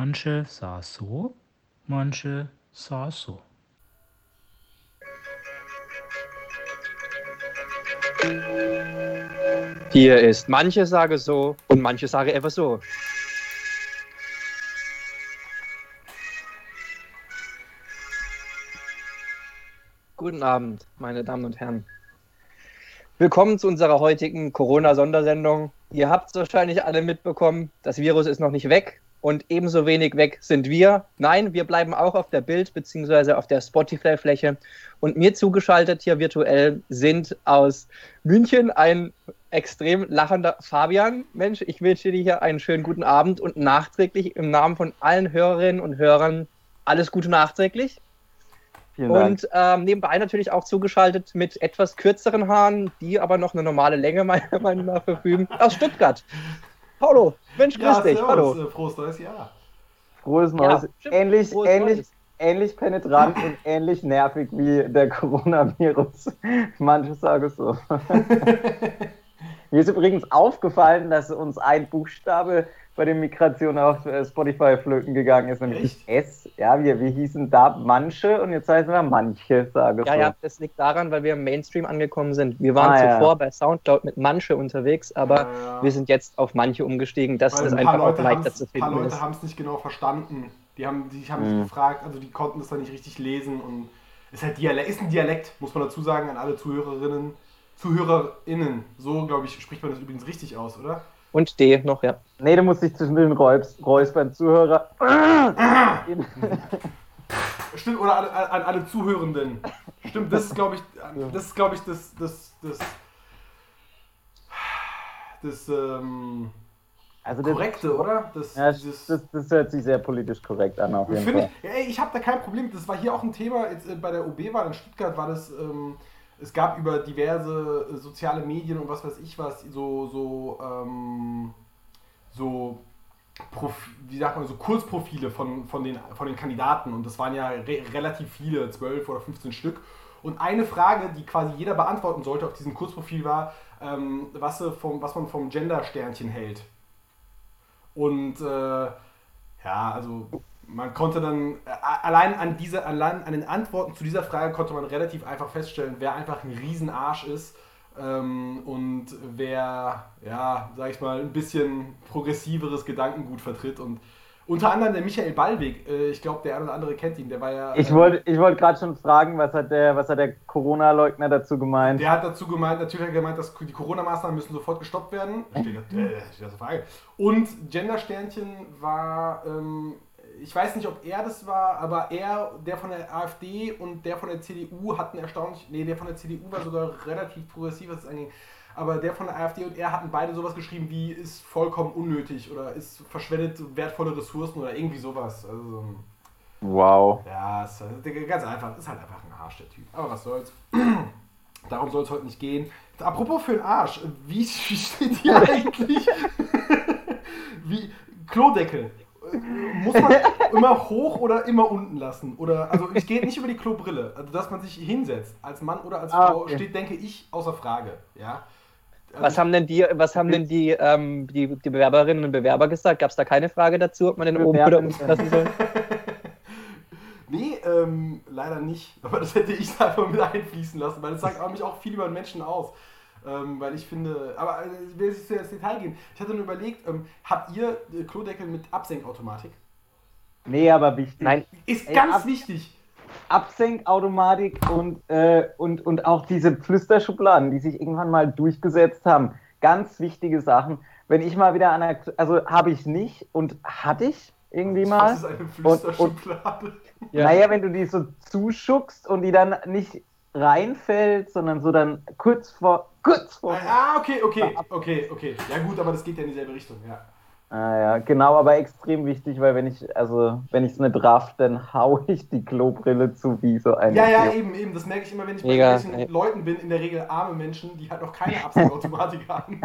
Manche saß so, manche saß so. Hier ist manche sage so und manche sage einfach so. Guten Abend, meine Damen und Herren. Willkommen zu unserer heutigen Corona-Sondersendung. Ihr habt es wahrscheinlich alle mitbekommen, das Virus ist noch nicht weg und ebenso wenig weg sind wir. Nein, wir bleiben auch auf der Bild- bzw. auf der Spotify-Fläche. Und mir zugeschaltet hier virtuell sind aus München ein extrem lachender Fabian. Mensch, ich wünsche dir hier einen schönen guten Abend und nachträglich im Namen von allen Hörerinnen und Hörern alles Gute nachträglich. Und ähm, nebenbei natürlich auch zugeschaltet mit etwas kürzeren Haaren, die aber noch eine normale Länge meiner Meinung nach verfügen, aus Stuttgart. Paulo, Mensch, grüß dich. servus, Hallo. äh, Frohes neues Jahr. Frohes Neues. stimmt. ähnlich, Frohes ähnlich, Neues. ähnlich penetrant und ähnlich nervig wie der Coronavirus. Manche sagen so. Mir ist übrigens aufgefallen, dass uns ein Buchstabe bei der Migration auf äh, Spotify flöten gegangen ist, nämlich Echt? S. Ja, wir, wir hießen da manche und jetzt heißen wir manche, sage Ja, so. ja, das liegt daran, weil wir im Mainstream angekommen sind. Wir waren Ah, ja. zuvor bei Soundcloud mit manche unterwegs, aber Ja. wir sind jetzt auf manche umgestiegen, dass Weil das ein paar einfach auch Leute leichter haben's- zu ein paar finden Leute ist. haben es nicht genau verstanden. Die haben, die haben Mhm. sich gefragt, also die konnten es dann nicht richtig lesen und ist halt Dialekt, ist ein Dialekt, muss man dazu sagen, an alle Zuhörerinnen, ZuhörerInnen. So, glaube ich, spricht man das übrigens richtig aus, oder? Und D noch, ja. Nee, du musst dich zwischen den Räus, Räuspern Zuhörer. Stimmt, oder an, an alle Zuhörenden. Stimmt, das ist, glaube ich, das ist, glaube ich, das, das, das, das, ähm, Also das- korrekte, oder? Das, Ja, dieses- das, das hört sich sehr politisch korrekt an, auf Ich jeden finde, Fall. ja, ey, ich habe da kein Problem. Das war hier auch ein Thema. Jetzt, äh, bei der OB-Wahl in Stuttgart war das. Ähm, es gab über diverse äh, soziale Medien und was weiß ich was so so ähm, so Prof wie sagt man so Kurzprofile von, von, den, von den Kandidaten und das waren ja re relativ viele, 12 oder 15 Stück. Und eine Frage, die quasi jeder beantworten sollte auf diesem Kurzprofil war, ähm, was, sie vom, was man vom Gender-Sternchen hält. Und äh, ja, also man konnte dann äh, allein an diese, allein an den Antworten zu dieser Frage konnte man relativ einfach feststellen, wer einfach ein Riesenarsch ist ähm, und wer, ja, sag ich mal, ein bisschen progressiveres Gedankengut vertritt. Und unter anderem der Michael Ballweg, äh, ich glaube, der eine oder andere kennt ihn, der war ja. Ich ähm, wollte ich wollte gerade schon fragen, was hat der, was hat der Corona-Leugner dazu gemeint? Der hat dazu gemeint, natürlich hat er gemeint, dass die Corona-Maßnahmen müssen sofort gestoppt werden. Steht, äh, steht das Frage. Und Gender-Sternchen war, ähm, ich weiß nicht, ob er das war, aber er, der von der AfD und der von der CDU hatten erstaunlich, nee, der von der CDU war sogar relativ progressiv, was es anging. Aber der von der AfD und er hatten beide sowas geschrieben wie ist vollkommen unnötig oder ist verschwendet wertvolle Ressourcen oder irgendwie sowas. Also, Wow. ja, ist halt, ganz einfach. Ist halt einfach ein Arsch, der Typ. Aber was soll's. Darum soll es heute nicht gehen. Apropos für den Arsch. Wie, wie steht hier eigentlich? wie, Klodeckel. Muss man immer hoch oder immer unten lassen? Oder, also es geht nicht über die Klobrille. Also, dass man sich hinsetzt, als Mann oder als Ah, Frau, okay. steht, denke ich, außer Frage. Ja? Also Was haben denn die, was haben denn die, ähm, die, die Bewerberinnen und Bewerber gesagt? Gab es da keine Frage dazu, ob man den oben oder unten lassen soll? Nee, ähm, leider nicht. Aber das hätte ich einfach mit einfließen lassen, weil das sagt auch mich auch viel über den Menschen aus. Ähm, weil ich finde, aber äh, ich will jetzt ins Detail gehen. Ich hatte nur überlegt, ähm, habt ihr äh, Klodeckel mit Absenkautomatik? Nee, aber wichtig. Nein, Ist Ey, ganz ab- wichtig. Absenkautomatik und, äh, und, und auch diese Flüsterschubladen, die sich irgendwann mal durchgesetzt haben. Ganz wichtige Sachen. Wenn ich mal wieder an der, also habe ich nicht und hatte ich irgendwie mal. Das ist eine Flüsterschublade. Ja. Naja, wenn du die so zuschuckst und die dann nicht reinfällt, sondern so dann kurz vor, kurz vor. Ah, okay, okay, okay, okay. Ja gut, aber das geht ja in dieselbe Richtung, ja. Ah ja, genau, aber extrem wichtig, weil wenn ich, also wenn ich es nicht raff, dann hau ich die Klobrille zu wie so ein. Ja, ja, eben, eben. Das merke ich immer, wenn ich bei Mega, irgendwelchen ey. Leuten bin, in der Regel arme Menschen, die halt noch keine Absenkautomatik haben.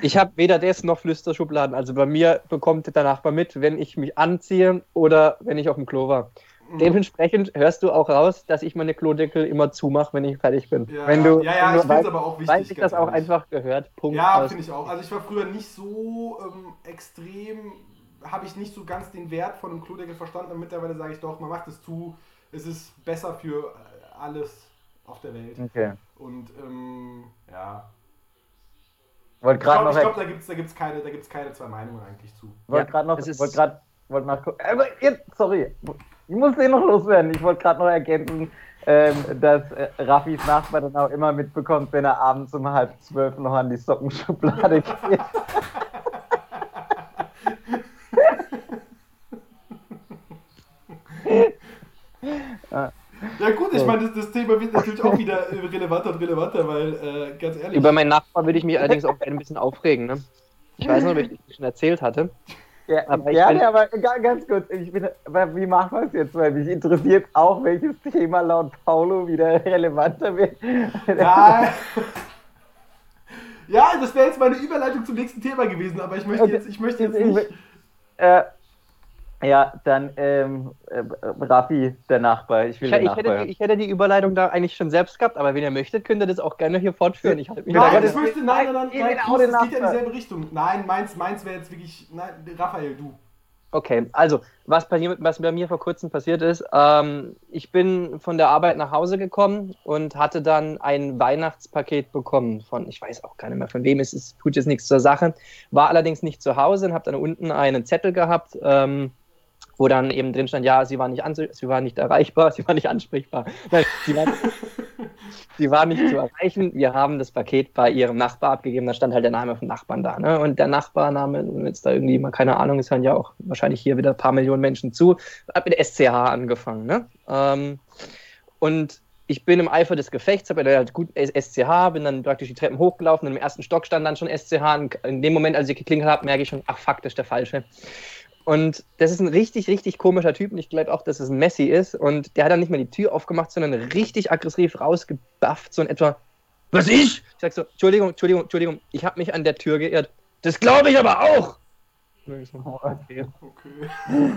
Ich habe weder das noch Flüsterschubladen. Also bei mir bekommt der Nachbar mit, wenn ich mich anziehe oder wenn ich auf dem Klo war. Mhm. Dementsprechend hörst du auch raus, dass ich meine Klodeckel immer zumache, wenn ich fertig bin. Ja, wenn du, ja, ja, wenn ich finde es weißt, aber auch wichtig. weiß ich das auch ehrlich. einfach gehört. Punkt. Ja, finde ich auch. Also ich war früher nicht so ähm, extrem, habe ich nicht so ganz den Wert von einem Klodeckel verstanden. Und mittlerweile sage ich doch, man macht es zu. Es ist besser für äh, alles auf der Welt. Okay. Und ähm, ja. Wollte Ich gerade glaube, glaub, da gibt es da gibt's keine, da gibt's keine zwei Meinungen eigentlich zu. wollt Ja, grad noch, es ist- wollt grad, wollt mal gu- aber jetzt, sorry, ich muss den noch loswerden. Ich wollte gerade noch ergänzen, ähm, dass äh, Raffis Nachbar dann auch immer mitbekommt, wenn er abends um halb zwölf noch an die Sockenschublade geht. Ja gut, ich meine, das, das Thema wird natürlich auch wieder relevanter und relevanter, weil, äh, ganz ehrlich, Über meinen Nachbarn würde ich mich allerdings auch ein bisschen aufregen. Ne? Ich weiß nicht, ob ich das schon erzählt hatte. Ja, Aber ich gerne, bin- aber ga- ganz kurz, ich bin, aber wie machen wir es jetzt? Weil mich interessiert auch, welches Thema laut Paulo wieder relevanter wird. Ja, ja das wäre jetzt meine Überleitung zum nächsten Thema gewesen, aber ich möchte jetzt, ich möchte jetzt nicht. Äh, ja, dann ähm, äh, Raffi, der Nachbar. Ich will Ich, den ich, Nachbar. hätte, die- ich hätte die Überleitung da eigentlich schon selbst gehabt, aber wenn ihr möchtet, könnt ihr das auch gerne hier fortführen. Ich halte mich Nein, ich möchte, nein, nein, nein, nein, es geht ja in dieselbe Richtung. Nein, meins, meins wäre jetzt wirklich, nein, Raphael, du. Okay, also was bei, mir, was bei mir vor kurzem passiert ist, ähm, ich bin von der Arbeit nach Hause gekommen und hatte dann ein Weihnachtspaket bekommen von, ich weiß auch gar nicht mehr von wem es ist, tut jetzt nichts zur Sache, war allerdings nicht zu Hause und habe dann unten einen Zettel gehabt, ähm, wo dann eben drin stand, ja, sie war nicht, sie war nicht erreichbar, sie war nicht ansprechbar. Nein, sie war, sie war nicht zu erreichen. Wir haben das Paket bei ihrem Nachbar abgegeben, da stand halt der Name vom Nachbarn da. Ne? Und der Nachbarname, wenn jetzt da irgendwie mal keine Ahnung, es hören ja auch wahrscheinlich hier wieder ein paar Millionen Menschen zu, hat mit SCH angefangen. Ne? Ähm, und ich bin im Eifer des Gefechts, habe ja halt gut SCH, bin dann praktisch die Treppen hochgelaufen und im ersten Stock stand dann schon SCH. Und in dem Moment, als ich geklingelt habe, merke ich schon, ach fuck, das ist der falsche. Und das ist ein richtig, richtig komischer Typ und ich glaube auch, dass es ein Messi ist. Und der hat dann nicht mehr die Tür aufgemacht, sondern richtig aggressiv rausgebufft, so in etwa, was ich? Ich sag so, Entschuldigung, Entschuldigung, Entschuldigung, ich habe mich an der Tür geirrt. Das glaube ich aber auch! So, Okay. Okay.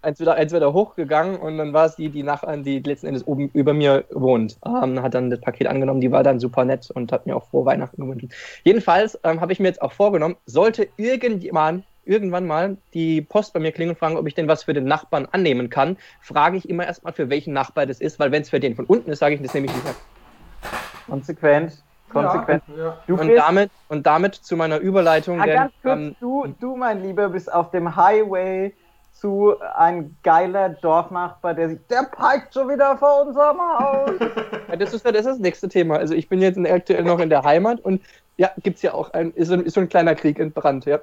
eins wieder, eins wieder hochgegangen und dann war es die, die Nachbarn, die letzten Endes oben über mir wohnt. Ähm, hat dann das Paket angenommen, die war dann super nett und hat mir auch frohe Weihnachten gewünscht. Jedenfalls ähm, habe ich mir jetzt auch vorgenommen, sollte irgendjemand irgendwann mal die Post bei mir klingeln und fragen, ob ich denn was für den Nachbarn annehmen kann, frage ich immer erstmal, für welchen Nachbar das ist, weil wenn es für den von unten ist, sage ich das nämlich nicht. Konsequent. Konsequent. Ja, ja. Du Und damit, und damit zu meiner Überleitung, ah, denn, ganz kurz, ähm, du, du, mein Lieber, bist auf dem Highway zu ein geiler Dorfnachbar, der sich, der peitscht schon wieder vor unserem Haus. Ja, das ist das, ist das nächste Thema. Also ich bin jetzt in- aktuell noch in der Heimat und ja, gibt es ja auch ein, ist, so ein, ist so ein kleiner Krieg entbrannt, ja.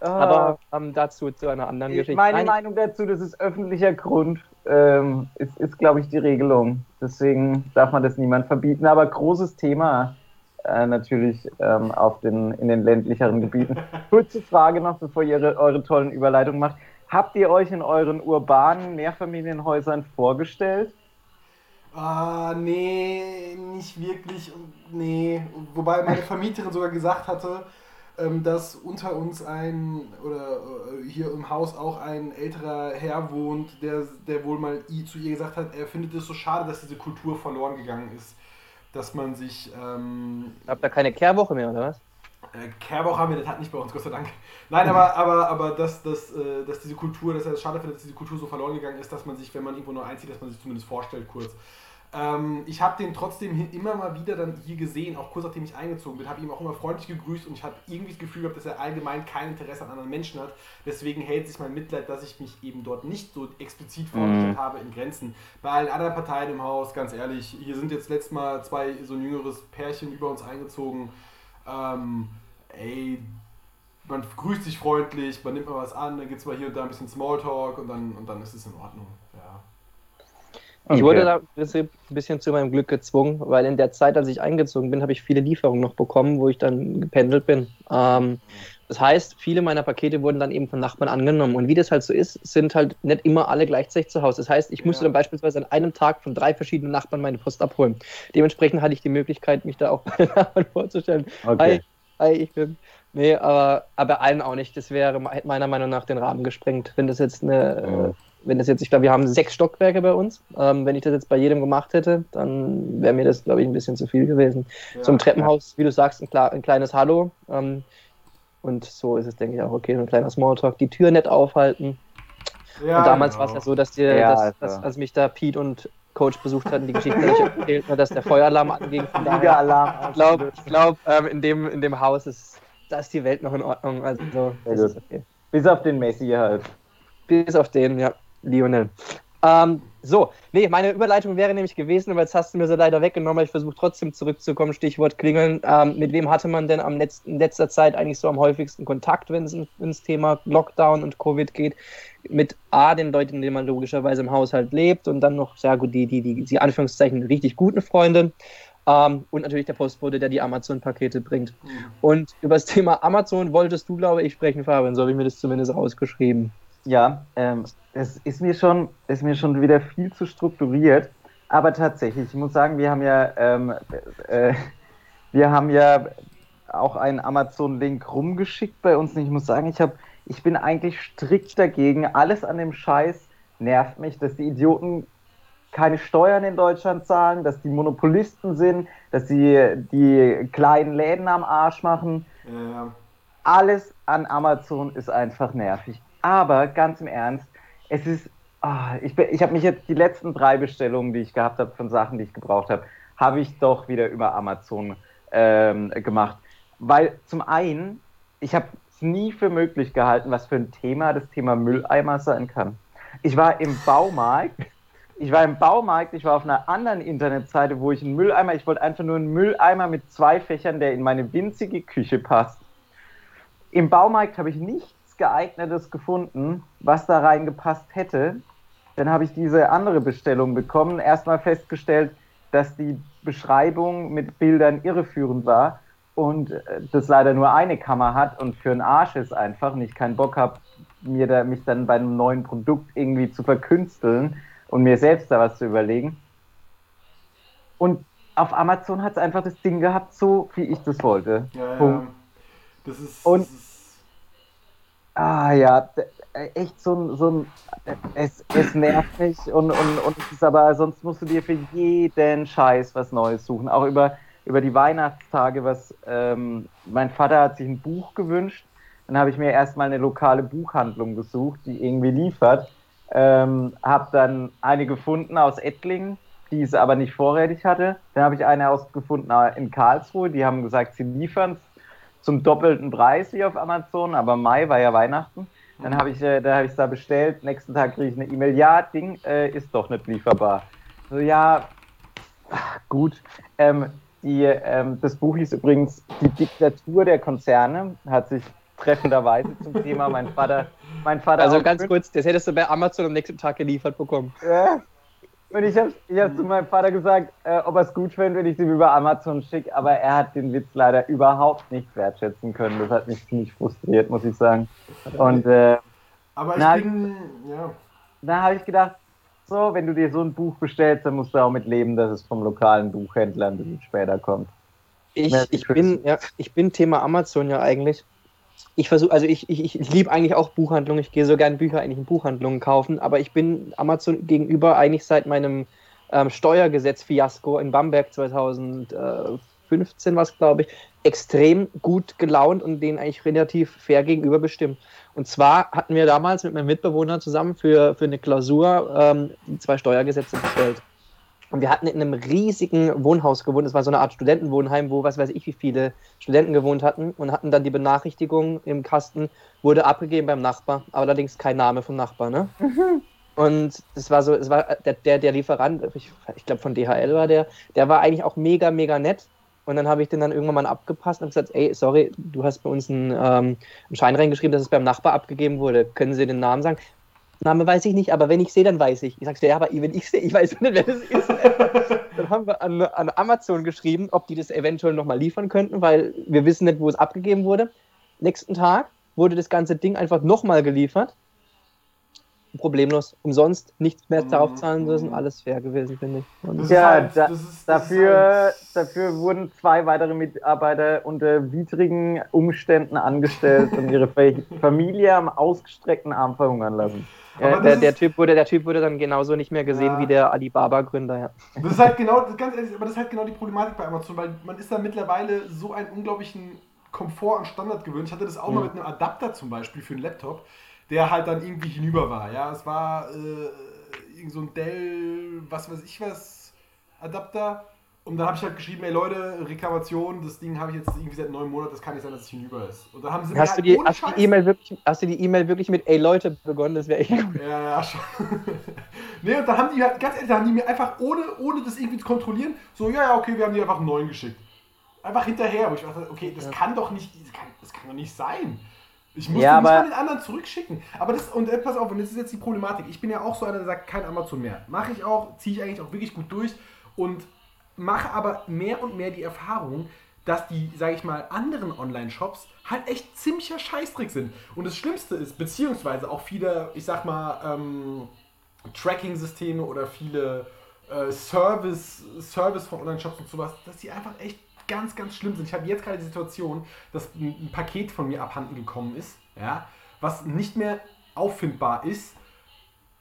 Aber ähm, dazu zu einer anderen Ich- Geschichte. Meine Nein, Meinung dazu, das ist öffentlicher Grund, ähm, ist, ist glaube ich, die Regelung. Deswegen darf man das niemand verbieten. Aber großes Thema äh, natürlich ähm, auf den, in den ländlicheren Gebieten. Kurze Frage noch, bevor ihr eure, eure tollen Überleitungen macht. Habt ihr euch in euren urbanen Mehrfamilienhäusern vorgestellt? Ah, nee, nicht wirklich. Nee. Wobei meine Vermieterin sogar gesagt hatte, ähm, dass unter uns ein, oder äh, hier im Haus auch ein älterer Herr wohnt, der, der wohl mal zu ihr gesagt hat, er findet es so schade, dass diese Kultur verloren gegangen ist. Dass man sich. Ähm, habt ihr keine Kehrwoche mehr, oder was? äh, Kehrwoche haben wir, das hat nicht bei uns, Gott sei Dank. Nein, aber, aber, aber dass, dass, äh, dass diese Kultur, dass er es schade findet, dass diese Kultur so verloren gegangen ist, dass man sich, wenn man irgendwo neu einzieht, dass man sich zumindest vorstellt kurz. Ähm, ich habe den trotzdem immer mal wieder dann hier gesehen, auch kurz nachdem ich eingezogen bin, habe ihm auch immer freundlich gegrüßt und ich habe irgendwie das Gefühl gehabt, dass er allgemein kein Interesse an anderen Menschen hat. Deswegen hält sich mein Mitleid, dass ich mich eben dort nicht so explizit vorgestellt habe, in Grenzen. Bei allen anderen Parteien im Haus, ganz ehrlich, hier sind jetzt letztes Mal zwei so ein jüngeres Pärchen über uns eingezogen. Ähm, ey, man grüßt sich freundlich, man nimmt mal was an, dann gibt es mal hier und da ein bisschen Smalltalk und dann, und dann ist es in Ordnung. Ja. Ich Okay. wurde da ein bisschen, zu meinem Glück gezwungen, weil in der Zeit, als ich eingezogen bin, habe ich viele Lieferungen noch bekommen, wo ich dann gependelt bin. Ähm, das heißt, viele meiner Pakete wurden dann eben von Nachbarn angenommen. Und wie das halt so ist, sind halt nicht immer alle gleichzeitig zu Hause. Das heißt, ich musste Ja. dann beispielsweise an einem Tag von drei verschiedenen Nachbarn meine Post abholen. Dementsprechend hatte ich die Möglichkeit, mich da auch bei den Nachbarn vorzustellen. Okay. Hi, hi, ich bin. Nee, aber, aber allen auch nicht. Das wäre meiner Meinung nach den Rahmen gesprengt, wenn das jetzt eine, wenn das jetzt, ich glaube, wir haben sechs Stockwerke bei uns. Ähm, wenn ich das jetzt bei jedem gemacht hätte, dann wäre mir das, glaube ich, ein bisschen zu viel gewesen. Ja. Zum Treppenhaus, wie du sagst, ein, klar, ein kleines Hallo. Ähm, und so ist es, denke ich, auch okay. So ein kleiner Smalltalk, die Tür nett aufhalten. Ja, und damals genau. war es ja so, dass, dir, Ja, dass, also. dass, als mich da Pete und Coach besucht hatten, die Geschichte ich erzählt, ne, dass der Feueralarm anging. Von daher, Flieger-Alarm. ich glaube, ich glaub, ähm, in, dem, in dem Haus ist, da ist die Welt noch in Ordnung. Also, gut. okay. Bis auf den Messi halt. Bis auf den, ja, Lionel. Ähm, so, nee, meine Überleitung wäre nämlich gewesen, aber jetzt hast du mir sie leider weggenommen, ich versuche trotzdem zurückzukommen. Stichwort klingeln. Ähm, mit wem hatte man denn am letzten, in letzter Zeit eigentlich so am häufigsten Kontakt, wenn es in- ins Thema Lockdown und Covid geht? Mit A, den Leuten, denen man logischerweise im Haushalt lebt und dann noch, sehr gut, die, die, die, die Anführungszeichen richtig guten Freunde. Ähm, und natürlich der Postbote, der die Amazon-Pakete bringt. Mhm. Und über das Thema Amazon wolltest du, glaube ich, sprechen, Fabian. So habe ich mir das zumindest rausgeschrieben. Ja, ähm, es ist mir schon, ist mir schon wieder viel zu strukturiert. Aber tatsächlich, ich muss sagen, wir haben ja, ähm, äh, wir haben ja auch einen Amazon-Link rumgeschickt bei uns. Und ich muss sagen, ich habe, ich bin eigentlich strikt dagegen. Alles an dem Scheiß nervt mich, dass die Idioten keine Steuern in Deutschland zahlen, dass die Monopolisten sind, dass sie die kleinen Läden am Arsch machen ja. alles an Amazon ist einfach nervig. Aber ganz im Ernst, es ist, ah, ich, ich habe mich jetzt die letzten drei Bestellungen, die ich gehabt habe von Sachen, die ich gebraucht habe, habe ich doch wieder über Amazon ähm, gemacht. Weil zum einen, ich habe es nie für möglich gehalten, was für ein Thema das Thema Mülleimer sein kann. Ich war im Baumarkt, ich war im Baumarkt, ich war auf einer anderen Internetseite, wo ich einen Mülleimer, ich wollte einfach nur einen Mülleimer mit zwei Fächern, der in meine winzige Küche passt. Im Baumarkt habe ich nichts geeignetes gefunden, was da reingepasst hätte. Dann habe ich diese andere Bestellung bekommen, erstmal festgestellt, dass die Beschreibung mit Bildern irreführend war und äh, das leider nur eine Kammer hat und für einen Arsch ist einfach und ich keinen Bock habe, mir da, mich dann bei einem neuen Produkt irgendwie zu verkünsteln und mir selbst da was zu überlegen. Und auf Amazon hat es einfach das Ding gehabt, so wie ich das wollte. Ja, ja. Das ist. Und- das ist Ah ja, äh, echt so ein, so ein äh, es, es nervt mich und, und, und es ist aber, sonst musst du dir für jeden Scheiß was Neues suchen. Auch über, über die Weihnachtstage, was ähm, mein Vater hat sich ein Buch gewünscht. Dann habe ich mir erstmal eine lokale Buchhandlung gesucht, die irgendwie liefert. Ähm, habe dann eine gefunden aus Ettlingen, die es aber nicht vorrätig hatte. Dann habe ich eine ausgefunden in Karlsruhe, die haben gesagt, sie liefern zum doppelten Preis wie auf Amazon, aber Mai war ja Weihnachten. Dann habe ich, äh, da habe ich da bestellt. Nächsten Tag kriege ich eine E-Mail. Ja, Ding äh, ist doch nicht lieferbar. So ja, ach, gut. Ähm, die, ähm, das Buch hieß übrigens Die Diktatur der Konzerne. Hat sich treffenderweise zum Thema mein Vater, mein Vater. Also ganz kurz, das hättest du bei Amazon am nächsten Tag geliefert bekommen. Ja. Und ich habe ich hab zu meinem Vater gesagt, äh, ob er es gut fände, wenn ich sie über Amazon schicke, aber er hat den Witz leider überhaupt nicht wertschätzen können. Das hat mich ziemlich frustriert, muss ich sagen. Und äh, aber ich Na, bin. Ja. da habe ich gedacht, so, wenn du dir so ein Buch bestellst, dann musst du auch mit leben, dass es vom lokalen Buchhändler ein bisschen später kommt. Ich, ich, bin, ja, ich bin Thema Amazon ja eigentlich. Ich versuche, also ich, ich, ich liebe eigentlich auch Buchhandlungen. Ich gehe so gerne Bücher eigentlich in Buchhandlungen kaufen, aber ich bin Amazon gegenüber eigentlich seit meinem ähm, Steuergesetz-Fiasko in Bamberg 2015 was glaube ich, extrem gut gelaunt und denen eigentlich relativ fair gegenüber bestimmt. Und zwar hatten wir damals mit meinem Mitbewohner zusammen für, für eine Klausur ähm, zwei Steuergesetze bestellt. Und wir hatten in einem riesigen Wohnhaus gewohnt. Es war so eine Art Studentenwohnheim, wo was weiß ich, wie viele Studenten gewohnt hatten und hatten dann die Benachrichtigung im Kasten, wurde abgegeben beim Nachbar, aber allerdings kein Name vom Nachbar, ne? Und das war so, es war der, der, der Lieferant, ich, ich glaube von DHL war der, der war eigentlich auch mega, mega nett. Und dann habe ich den dann irgendwann mal abgepasst und gesagt, ey, sorry, du hast bei uns einen, ähm, einen Schein reingeschrieben, dass es beim Nachbar abgegeben wurde. Können Sie den Namen sagen? Name weiß ich nicht, aber wenn ich sehe, dann weiß ich. Ich sag's dir, ja, aber wenn ich sehe, ich weiß nicht, wer das ist. dann haben wir an, an Amazon geschrieben, ob die das eventuell nochmal liefern könnten, weil wir wissen nicht, wo es abgegeben wurde. Nächsten Tag wurde das ganze Ding einfach nochmal geliefert. Problemlos umsonst nichts mehr Mhm. darauf zahlen müssen. Alles fair gewesen, finde ich. Ja, halt- da- das ist- das Dafür, halt- dafür wurden zwei weitere Mitarbeiter unter widrigen Umständen angestellt und ihre Fa- Familie am ausgestreckten Arm verhungern lassen. Ja, der, der, typ wurde, der Typ wurde dann genauso nicht mehr gesehen Ja. wie der Alibaba-Gründer. Ja. Das ist halt genau, ganz ehrlich, aber das ist halt genau die Problematik bei Amazon, weil man ist da mittlerweile so einen unglaublichen Komfort und Standard gewöhnt. Ich hatte das auch mal mit einem Adapter zum Beispiel für einen Laptop, der halt dann irgendwie hinüber war. Ja, es war äh, irgend so ein Dell, was weiß ich was, Adapter. Und dann habe ich halt geschrieben, ey Leute, Reklamation, das Ding habe ich jetzt irgendwie seit neun Monaten, das kann nicht sein, dass es hinüber ist. Und dann haben sie mir Hast, du halt die, hast, die e wirklich, hast du die E-Mail wirklich mit Ey Leute begonnen? Das wäre echt gut. Ja, ja, schon. nee, und dann haben die halt, ganz ehrlich, da haben die mir einfach, ohne, ohne das irgendwie zu kontrollieren, so, ja, ja, okay, wir haben die einfach einen neuen geschickt. Einfach hinterher, wo ich dachte, okay, das kann doch nicht, das kann, das kann doch nicht sein. Ich muss Ja, aber- mal den anderen zurückschicken. Aber das, und äh, pass auf, und das ist jetzt die Problematik. Ich bin ja auch so einer, der sagt, kein Amazon mehr. Mache ich auch, ziehe ich eigentlich auch wirklich gut durch und mache aber mehr und mehr die Erfahrung, dass die, sage ich mal, anderen Online-Shops halt echt ziemlicher Scheißdreck sind. Und das Schlimmste ist, beziehungsweise auch viele, ich sag mal, ähm, Tracking-Systeme oder viele äh, Service, Service von Online-Shops und sowas, dass die einfach echt ganz, ganz schlimm sind. Ich habe jetzt gerade die Situation, dass ein, Paket von mir abhanden gekommen ist, ja, was nicht mehr auffindbar ist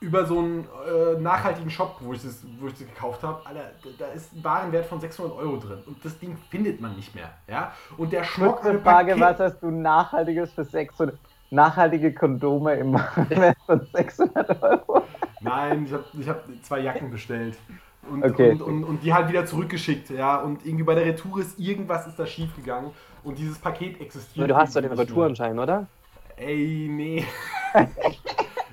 über so einen äh, nachhaltigen Shop, wo ich das, wo ich das gekauft habe. Alter, da- ist ein Warenwert von 600 Euro drin und das Ding findet man nicht mehr, ja. Und der Schmuck Kurze Frage, was hast du Nachhaltiges für 600, nachhaltige Kondome im Wert von 600 Euro? Nein, ich habe ich hab zwei Jacken bestellt. Und, Okay. und, und, und die halt wieder zurückgeschickt, ja. Und irgendwie bei der Retour ist irgendwas ist da schief gegangen und dieses Paket existiert. Du hast doch den. Retourenschein, oder? Ey, nee.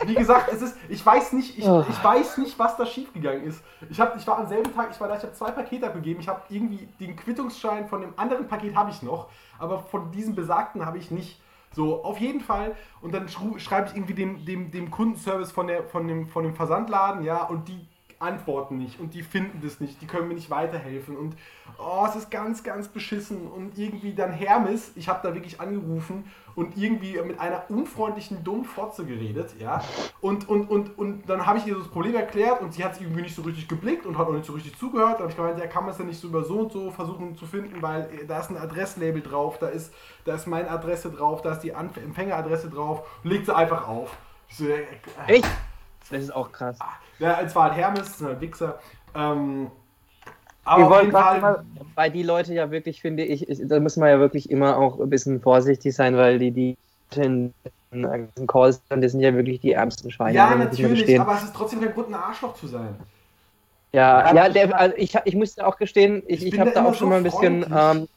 Wie gesagt, es ist, ich weiß nicht, ich, Oh. ich weiß nicht, was da schiefgegangen ist. Ich, hab, ich war am selben Tag, ich war da, ich habe zwei Pakete abgegeben. Ich habe irgendwie den Quittungsschein von dem anderen Paket habe ich noch, aber von diesem besagten habe ich nicht. So, auf jeden Fall. Und dann schreibe ich irgendwie dem, dem, dem Kundenservice von, der, von, dem, von dem Versandladen, ja, und die antworten nicht und die finden das nicht, die können mir nicht weiterhelfen und oh, es ist ganz, ganz beschissen und irgendwie dann Hermes, ich habe da wirklich angerufen und irgendwie mit einer unfreundlichen dummen Fotze geredet, ja, und, und, und, und dann habe ich ihr das Problem erklärt und sie hat es irgendwie nicht so richtig geblickt und hat auch nicht so richtig zugehört, habe ich gemeint, ja, kann man es denn nicht so über so und so versuchen zu finden, weil äh, da ist ein Adresslabel drauf, da ist, da ist meine Adresse drauf, da ist die Empfängeradresse drauf, legt sie einfach auf. So, äh, äh, Echt? Das ist auch krass. ja, es war halt Hermes, das sind halt Wichser. Ähm, aber jeden grad Fall, mal- Weil die Leute ja wirklich, finde ich, ich, da muss man ja wirklich immer auch ein bisschen vorsichtig sein, weil die, die in, in Calls, die sind ja wirklich die ärmsten Schweine. ja, natürlich, aber es ist trotzdem kein Grund, ein Arschloch zu sein. Ja, Ja, ja das der, also ich, ich musste auch gestehen, ich, Ich ich, habe da auch schon so mal ein bisschen, ähm,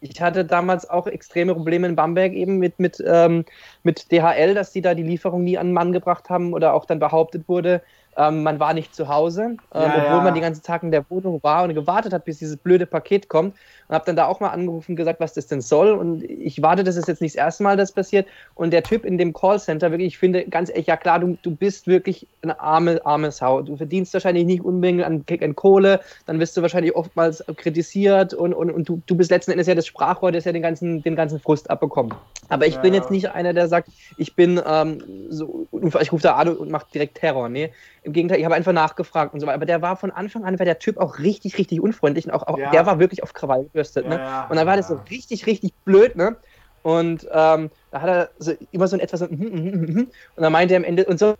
ich hatte damals auch extreme Probleme in Bamberg eben mit, mit, ähm, mit DHL, dass die da die Lieferung nie an den Mann gebracht haben oder auch dann behauptet wurde, ähm, man war nicht zu Hause, ähm, Ja, obwohl ja. man die ganze Tag in der Wohnung war und gewartet hat, bis dieses blöde Paket kommt. Und habe dann da auch mal angerufen und gesagt, was das denn soll. Und ich warte, das ist jetzt nicht das erste Mal, das passiert. Und der Typ in dem Callcenter, wirklich, ich finde ganz ehrlich, ja klar, du, du bist wirklich eine arme, arme Sau. Du verdienst wahrscheinlich nicht unbedingt an, an Kohle, dann wirst du wahrscheinlich oftmals kritisiert und, und, und du, du bist letzten Endes ja das Sprachrohr, das ja den ganzen, den ganzen Frust abbekommt. Aber ich bin Ja. jetzt nicht einer, der sagt, ich bin ähm, so, ich rufe da an und mache direkt Terror. Nee, im Gegenteil, ich habe einfach nachgefragt und so weiter. Aber der war von Anfang an, war der Typ auch richtig, richtig unfreundlich und auch, auch Ja. der war wirklich auf Krawall gebürstet. Ja, ne? ja, Und dann war das so richtig, richtig blöd, ne? Und ähm, da hat er so immer so ein etwas so, mhm, mhm, mhm. und dann meinte er am Ende, und so,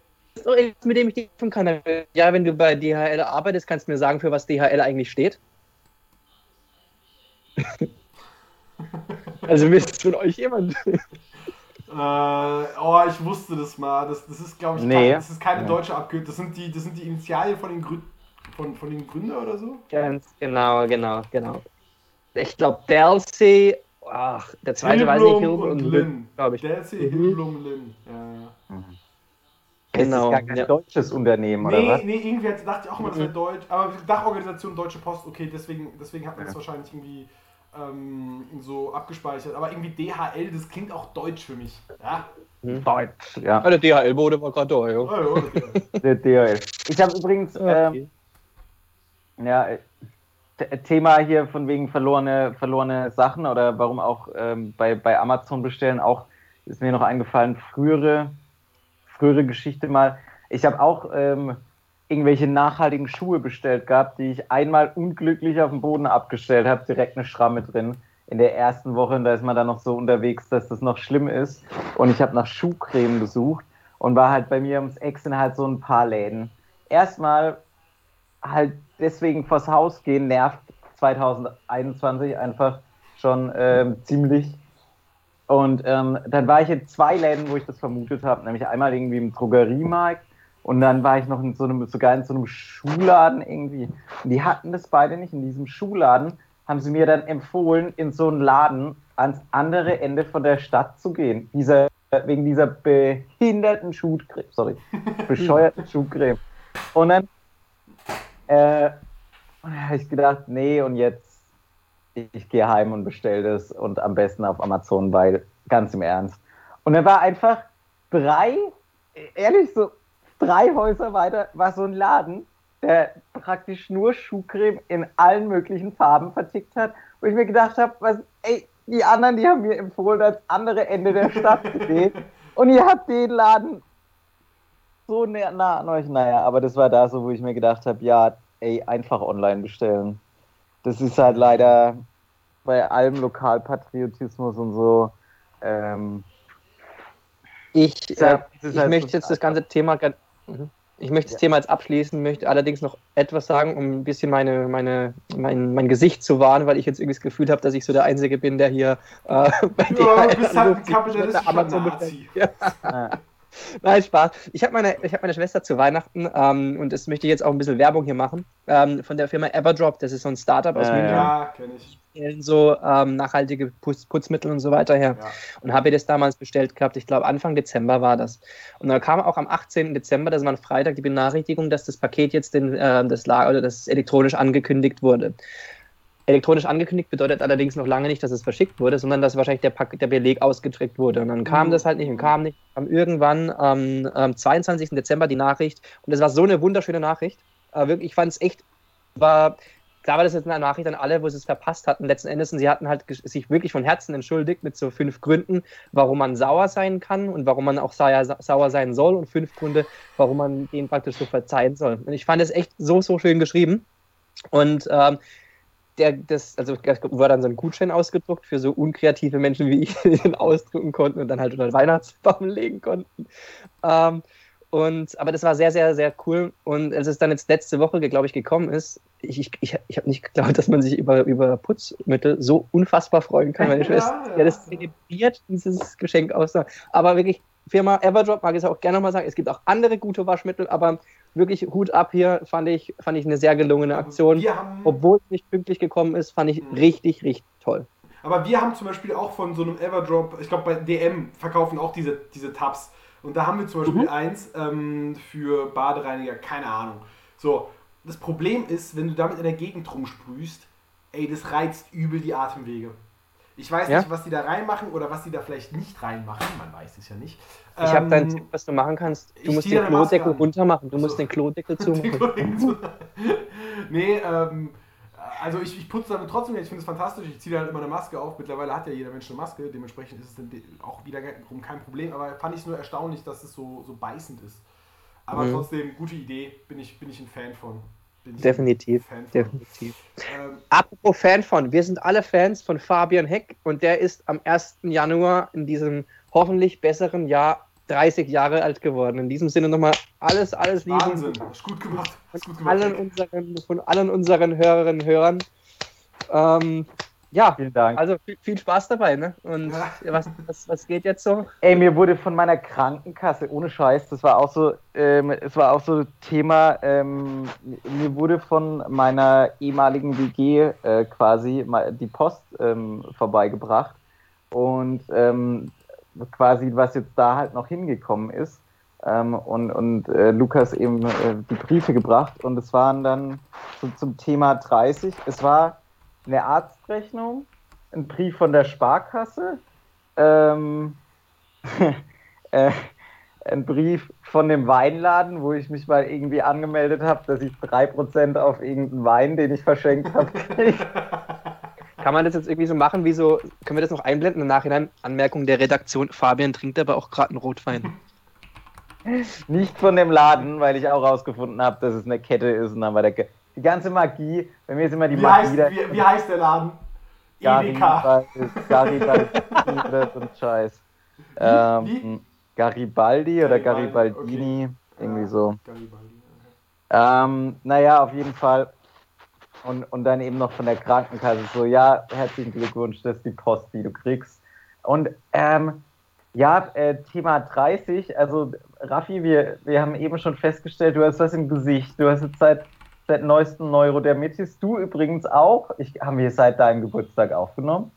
irgendwas, mit dem ich dir helfen kann. Ja, wenn du bei DHL arbeitest, kannst du mir sagen, für was DHL eigentlich steht. also wisst von euch jemand. Äh, oh, ich wusste das mal. Das, das ist, glaube ich, Nee. kein, das ist keine Nee. deutsche Abkürzung. Das sind die, das sind die Initialien von den Gründen. Von, von den Gründer oder so? Ganz genau, genau, genau. Ich glaube, Delsey, ach, der zweite weiß ich nicht, Hilblum Hilblum und und Lin. glaube ich. Delcy, Mhm. Hilblum, Lin. Ja, ja. Genau, Das ist gar kein ja. deutsches Unternehmen, oder Nee, was? nee, irgendwie hat- dachte ich auch mal, das wäre Mhm. Deutsch. Aber Dachorganisation Deutsche Post, okay, deswegen, deswegen hat man das Ja. wahrscheinlich irgendwie ähm, so abgespeichert. Aber irgendwie DHL, das klingt auch deutsch für mich. Ja? Deutsch, ja. Ah, der DHL-Bode war gerade da, ja. Oh, ja. Der DHL. Ich habe übrigens, ähm, ja, äh, T- Thema hier von wegen verlorene, verlorene Sachen oder warum auch ähm, bei, bei Amazon bestellen, auch ist mir noch eingefallen, frühere, frühere Geschichte mal. Ich habe auch ähm, irgendwelche nachhaltigen Schuhe bestellt gehabt, die ich einmal unglücklich auf dem Boden abgestellt habe, direkt eine Schramme drin. In der ersten Woche, und da ist man dann noch so unterwegs, dass das noch schlimm ist. Und ich habe nach Schuhcreme gesucht und war halt bei mir ums Eck sind halt so ein paar Läden. Erstmal halt deswegen vors Haus gehen nervt 2021 einfach schon ähm, ziemlich. Und ähm, dann war ich in zwei Läden, wo ich das vermutet habe, nämlich einmal irgendwie im Drogeriemarkt und dann war ich noch in so einem, sogar in so einem Schuhladen irgendwie. Und die hatten das beide nicht. In diesem Schuhladen haben sie mir dann empfohlen, in so einen Laden ans andere Ende von der Stadt zu gehen. Dieser, wegen dieser behinderten Schuhcreme, sorry, bescheuerten Schuhcreme. Und dann äh, habe ich gedacht, nee, und jetzt ich, ich gehe heim und bestelle das und am besten auf Amazon, weil ganz im Ernst. Und er war einfach drei, ehrlich so drei Häuser weiter, war so ein Laden, der praktisch nur Schuhcreme in allen möglichen Farben vertickt hat, wo ich mir gedacht habe, was, ey, die anderen, die haben mir empfohlen, ans andere Ende der Stadt zu gehen. Und ihr habt den Laden so nah an euch. Naja, aber das war da so, wo ich mir gedacht habe, ja, ey, einfach online bestellen. Das ist halt leider bei allem Lokalpatriotismus und so. Ähm, ich, äh, ich halt möchte jetzt das ganze Thema. Ich möchte das Ja. Thema jetzt abschließen, möchte allerdings noch etwas sagen, um ein bisschen meine, meine, mein, mein Gesicht zu wahren, weil ich jetzt irgendwie das Gefühl habe, dass ich so der Einzige bin, der hier äh, bei Ja, du DHL bist halt ein kapitalistischer Amazon Nazi. ja. Nein, Spaß. Ich habe meine, ich hab meine Schwester zu Weihnachten ähm, und das möchte ich jetzt auch ein bisschen Werbung hier machen. Ähm, von der Firma Everdrop. Das ist so ein Startup aus Ja, München. Ja, kenne ich. Stellen so ähm, nachhaltige Putz, Putzmittel und so weiter her. Ja. Und habe das damals bestellt gehabt. Ich glaube, Anfang Dezember war das. Und dann kam auch am 18. Dezember, das war ein Freitag, die Benachrichtigung, dass das Paket jetzt in, äh, das, Lager, oder das elektronisch angekündigt wurde. Elektronisch angekündigt bedeutet allerdings noch lange nicht, dass es verschickt wurde, sondern dass wahrscheinlich der, Pak der Beleg ausgedrückt wurde. Und dann kam Mhm. das halt nicht und kam nicht. Kam irgendwann am ähm, 22. Dezember die Nachricht. Und es war so eine wunderschöne Nachricht. Äh, wirklich, ich fand es echt, war, klar war das jetzt eine Nachricht an alle, wo sie es verpasst hatten letzten Endes. Und sie hatten halt sich wirklich von Herzen entschuldigt mit so fünf Gründen, warum man sauer sein kann und warum man auch sauer, sein soll und fünf Gründe, warum man denen praktisch so verzeihen soll. Und ich fand es echt so, so schön geschrieben. Und ähm, der, das, also wurde dann so ein Gutschein ausgedruckt für so unkreative Menschen wie ich, die den ausdrucken konnten und dann halt unter den Weihnachtsbaum legen konnten. Ähm, und, aber das war sehr, sehr, sehr cool. Und als es dann jetzt letzte Woche, glaube ich, gekommen ist, ich, ich, ich, ich habe nicht geglaubt, dass man sich über, über Putzmittel so unfassbar freuen kann. Meine Ja, Schwester, ja. ja, das zelebriert dieses Geschenk aus. Aber wirklich, Firma Everdrop, mag ich es auch gerne nochmal sagen, es gibt auch andere gute Waschmittel, aber wirklich Hut ab hier, fand ich, fand ich eine sehr gelungene Aktion. Obwohl es nicht pünktlich gekommen ist, fand ich Mhm. richtig, richtig toll. aber wir haben zum Beispiel auch von so einem Everdrop, ich glaube bei DM verkaufen auch diese, diese Tabs. Und da haben wir zum Beispiel Mhm. eins ähm, für Badereiniger, keine Ahnung. So, das Problem ist, wenn du damit in der Gegend rumsprühst, ey, das reizt übel die Atemwege. Ich weiß Ja? nicht, was die da reinmachen oder was die da vielleicht nicht reinmachen. Man weiß es ja nicht. Ich habe Ähm, deinen Tipp, was du machen kannst. Du musst den Klodeckel runter machen. Du so. musst den Klodeckel zumachen. nee, ähm, also ich, ich putze damit trotzdem, ich finde es fantastisch, ich ziehe halt immer eine Maske auf. Mittlerweile hat ja jeder Mensch eine Maske, dementsprechend ist es dann auch wiederum kein Problem, aber fand ich es nur erstaunlich, dass es so, so beißend ist. Aber Mhm. trotzdem, gute Idee, bin ich, bin ich ein Fan von. Definitiv, Fan von. definitiv. Ähm, Apropos Fan von, wir sind alle Fans von Fabian Heck und der ist am 1. Januar in diesem hoffentlich besseren Jahr 30 Jahre alt geworden. In diesem Sinne nochmal alles, alles Liebe Wahnsinn, hast gut gemacht. Hast gut gemacht. allen unseren, von allen unseren Hörerinnen und Hörern. Ähm, ja, Vielen Dank. also viel, viel Spaß dabei. Ne? Und Ja. was, was, was geht jetzt so? Ey, mir wurde von meiner Krankenkasse, ohne Scheiß, das war auch so, ähm, es war auch so Thema, ähm, mir wurde von meiner ehemaligen WG äh, quasi mal die Post ähm, vorbeigebracht und ähm, quasi, was jetzt da halt noch hingekommen ist. Ähm, und und äh, Lukas eben äh, die Briefe gebracht und es waren dann so zum Thema 30. Es war eine Arztrechnung, ein Brief von der Sparkasse, ähm, äh, ein Brief von dem Weinladen, wo ich mich mal irgendwie angemeldet habe, dass ich 3% auf irgendeinen Wein, den ich verschenkt habe, kriege. Kann man das jetzt irgendwie so machen, wie so, können wir das noch einblenden im Nachhinein? Anmerkung der Redaktion, Fabian trinkt aber auch gerade einen Rotwein. Nicht von dem Laden, weil ich auch rausgefunden habe, dass es eine Kette ist. Und dann war der Ke die ganze Magie, bei mir ist immer die Wie Magie heißt, wie, wie heißt der Laden? Garibaldi, Garibaldi oder so ein Scheiß. Ähm, Garibaldi oder Garibaldi, Garibaldini, irgendwie so. Garibaldi, okay. Ähm, naja, auf jeden Fall. Und, und dann eben noch von der Krankenkasse so, ja, herzlichen Glückwunsch, das ist die Post, die du kriegst. Und ähm, ja, äh, Thema 30, also Raffi, wir, wir haben eben schon festgestellt, du hast was im Gesicht, du hast jetzt seit, seit neuestem Neurodermitis, du übrigens auch, ich, haben wir seit deinem Geburtstag aufgenommen?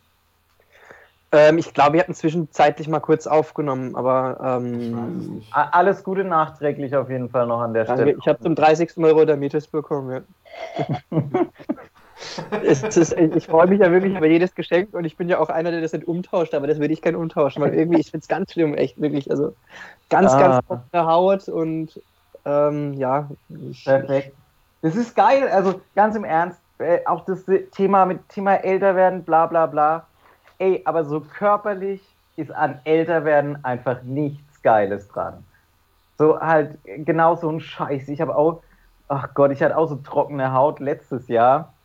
Ähm, ich glaube, wir hatten zwischenzeitlich mal kurz aufgenommen, aber Ich weiß es ähm, Alles Gute nachträglich auf jeden Fall noch an der danke. Stelle. ich habe zum 30. Euro der Mietes bekommen. Ja. Ist, ich freue mich ja wirklich über jedes Geschenk und ich bin ja auch einer, der das nicht umtauscht, aber das würde ich gerne umtauschen, weil irgendwie, ich finde es ganz schlimm, echt, wirklich. Also ganz, Ah. ganz trockene Haut und ähm, ja. Perfekt. Das ist geil, also ganz im Ernst, äh, auch das Thema mit Thema älter werden, bla bla bla. Ey, aber so körperlich ist an älter werden einfach nichts Geiles dran. So halt genau so ein Scheiß. Ich habe auch, ach Gott, ich hatte auch so trockene Haut letztes Jahr.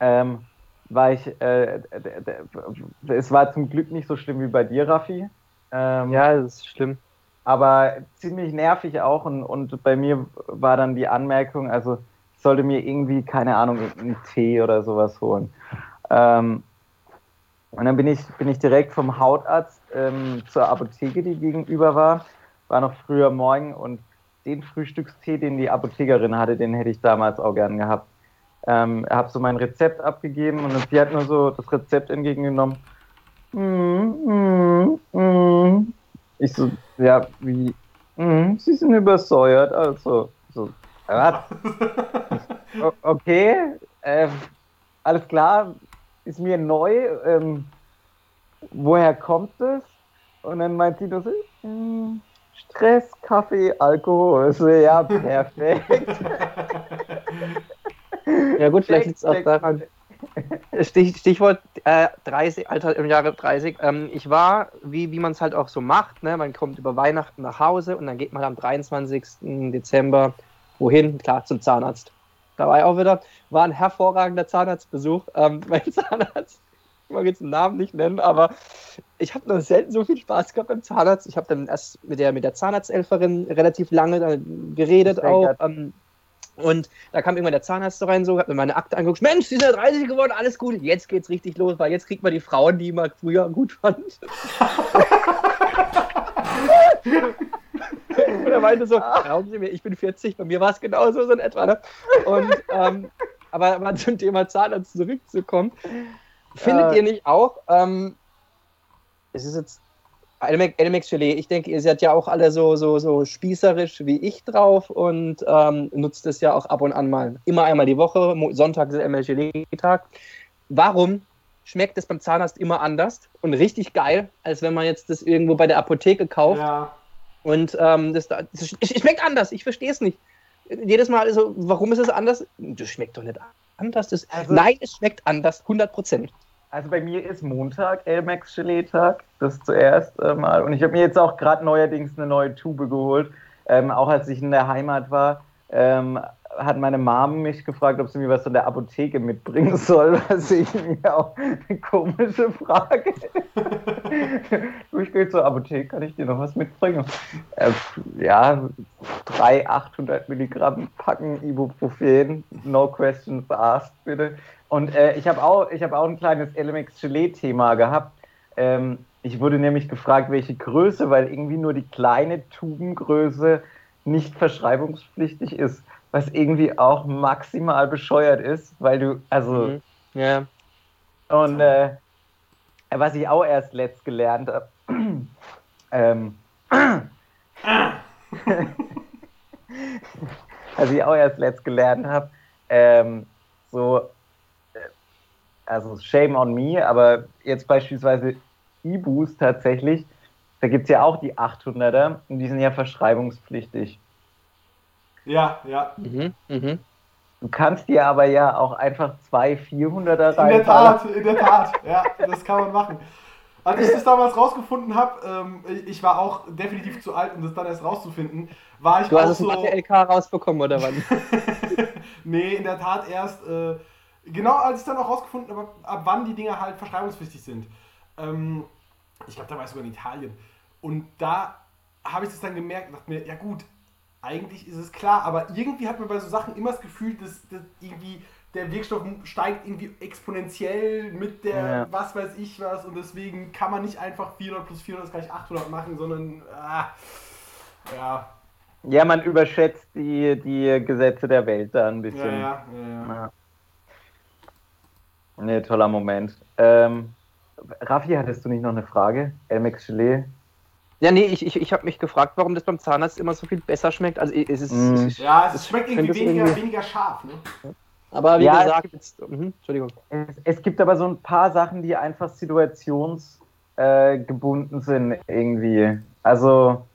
Ähm, war ich, äh, d- es war zum Glück nicht so schlimm wie bei dir, Raffi. Ähm, ja, das ist schlimm. aber ziemlich nervig auch und, und bei mir war dann die Anmerkung, also ich sollte mir irgendwie, keine Ahnung, einen Tee oder sowas holen. Ähm, und dann bin ich, bin ich direkt vom Hautarzt ähm, zur Apotheke, die gegenüber war, war noch früher morgen und den Frühstückstee, den die Apothekerin hatte, den hätte ich damals auch gern gehabt. Ähm, habe so mein Rezept abgegeben und sie hat nur so das Rezept entgegengenommen. Mm, mm, mm. Ich so, ja, wie? Mm, sie sind übersäuert, also. So, was? Okay, ähm, alles klar, ist mir neu. Ähm, woher kommt es? Und dann meint sie nur so, mm, Stress, Kaffee, Alkohol. So, ja, perfekt. Ja gut, vielleicht liegt es auch daran. Stich, Stichwort äh, 30, Alter im Jahre 30. Ähm, ich war, wie, wie man es halt auch so macht, ne? man kommt über Weihnachten nach Hause und dann geht man am 23. Dezember wohin? Klar, zum Zahnarzt. Da war ich auch wieder, war ein hervorragender Zahnarztbesuch. Ähm, mein Zahnarzt, mag jetzt den Namen nicht nennen, aber ich habe noch selten so viel Spaß gehabt beim Zahnarzt. Ich habe dann erst mit der, mit der Zahnarzthelferin relativ lange äh, geredet auch. Ähm, und da kam irgendwann der Zahnarzt so rein, so, hat mir meine Akte angeguckt. Mensch, Sie sind ja 30 geworden, alles gut. Jetzt geht's richtig los, weil jetzt kriegt man die Frauen, die man früher gut fand. und er meinte so, glauben Sie mir, ich bin 40, bei mir war es genauso so in etwa. Ne? Und, ähm, aber, aber zum Thema Zahnarzt zurückzukommen, findet Äh. ihr nicht auch, ähm, es ist jetzt Elmex Gelee, ich denke, ihr seid ja auch alle so, so, so spießerisch wie ich drauf und ähm, nutzt es ja auch ab und an mal. Immer einmal die Woche, Sonntag ist ML Gelee-Tag. Warum schmeckt es beim Zahnarzt immer anders und richtig geil, als wenn man jetzt das irgendwo bei der Apotheke kauft? Ja. Und ähm, das, das, es schmeckt anders, ich verstehe es nicht. Jedes Mal so, warum ist es anders? Das schmeckt doch nicht anders. Das, Also- nein, es schmeckt anders, 100 Prozent. Also bei mir ist Montag Elmex Gelee-Tag, das zuerst äh, mal. Und ich habe mir jetzt auch gerade neuerdings eine neue Tube geholt. Ähm, auch als ich in der Heimat war, ähm, hat meine Mom mich gefragt, ob sie mir was von der Apotheke mitbringen soll, was ich mir auch eine komische Frage ich gehe zur Apotheke, kann ich dir noch was mitbringen? Äh, ja, drei 800 Milligramm packen Ibuprofen, no questions asked, bitte. Und äh, ich habe auch, hab auch ein kleines LMX Gelee-Thema gehabt. Ähm, ich wurde nämlich gefragt, welche Größe, weil irgendwie nur die kleine Tubengröße nicht verschreibungspflichtig ist, was irgendwie auch maximal bescheuert ist, weil du, also, Mhm. Ja. und äh, was ich auch erst letzt gelernt habe, ähm, was ich auch erst letzt gelernt habe, ähm, so, äh, also shame on me, aber jetzt beispielsweise E-Boost tatsächlich, da gibt es ja auch die 800er und die sind ja verschreibungspflichtig. Ja, ja. Mhm. Mhm. Du kannst dir aber ja auch einfach zwei 400er In der. Tat, in der Tat. Ja, das kann man machen. als ich das damals rausgefunden habe, ähm, ich war auch definitiv zu alt, um das dann erst rauszufinden, war ich Du auch hast es so. der LK rausbekommen, oder wann? nee, in der Tat erst, äh, genau als ich dann auch rausgefunden habe, ab wann die Dinger halt verschreibungspflichtig sind. Ähm, ich glaube, da war ich sogar in Italien. Und da habe ich das dann gemerkt und dachte mir, ja gut, eigentlich ist es klar, aber irgendwie hat man bei so Sachen immer das Gefühl, dass, dass irgendwie der Wirkstoff steigt irgendwie exponentiell mit der Ja. was weiß ich was und deswegen kann man nicht einfach 400 plus 400 ist gleich 800 machen, sondern ah, ja, Ja, man überschätzt die, die Gesetze der Welt da ein bisschen. ja, ja, ja. Ja. Nee, toller Moment. Ähm, Raffi, hattest du nicht noch eine Frage? Elmex Gelee? Ja, nee, ich, ich, ich habe mich gefragt, warum das beim Zahnarzt immer so viel besser schmeckt. Also es ist, Mm. es ist Ja, es schmeckt irgendwie weniger, irgendwie- weniger scharf, ne? aber wie Ja, es gesagt, jetzt, mhm, Entschuldigung. Es, es gibt aber so ein paar Sachen, die einfach situationsgebunden äh, sind irgendwie. Also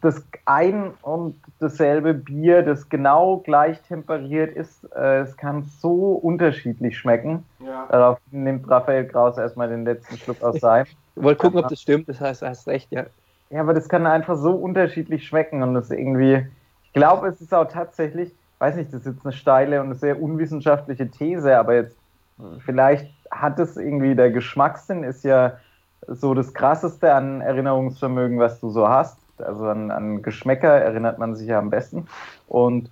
das ein und dasselbe Bier, das genau gleich temperiert ist, äh, es kann so unterschiedlich schmecken. Ja. Darauf nimmt Raphael Kraus erstmal den letzten Schluck aus seinem. Ich wollte gucken, ob das stimmt. Das heißt, du hast recht, ja. Ja, aber das kann einfach so unterschiedlich schmecken und das irgendwie, ich glaube, es ist auch tatsächlich, weiß nicht, das ist jetzt eine steile und eine sehr unwissenschaftliche These, aber jetzt vielleicht hat es irgendwie, der Geschmackssinn ist ja so das krasseste an Erinnerungsvermögen, was du so hast. Also an, an Geschmäcker erinnert man sich ja am besten. Und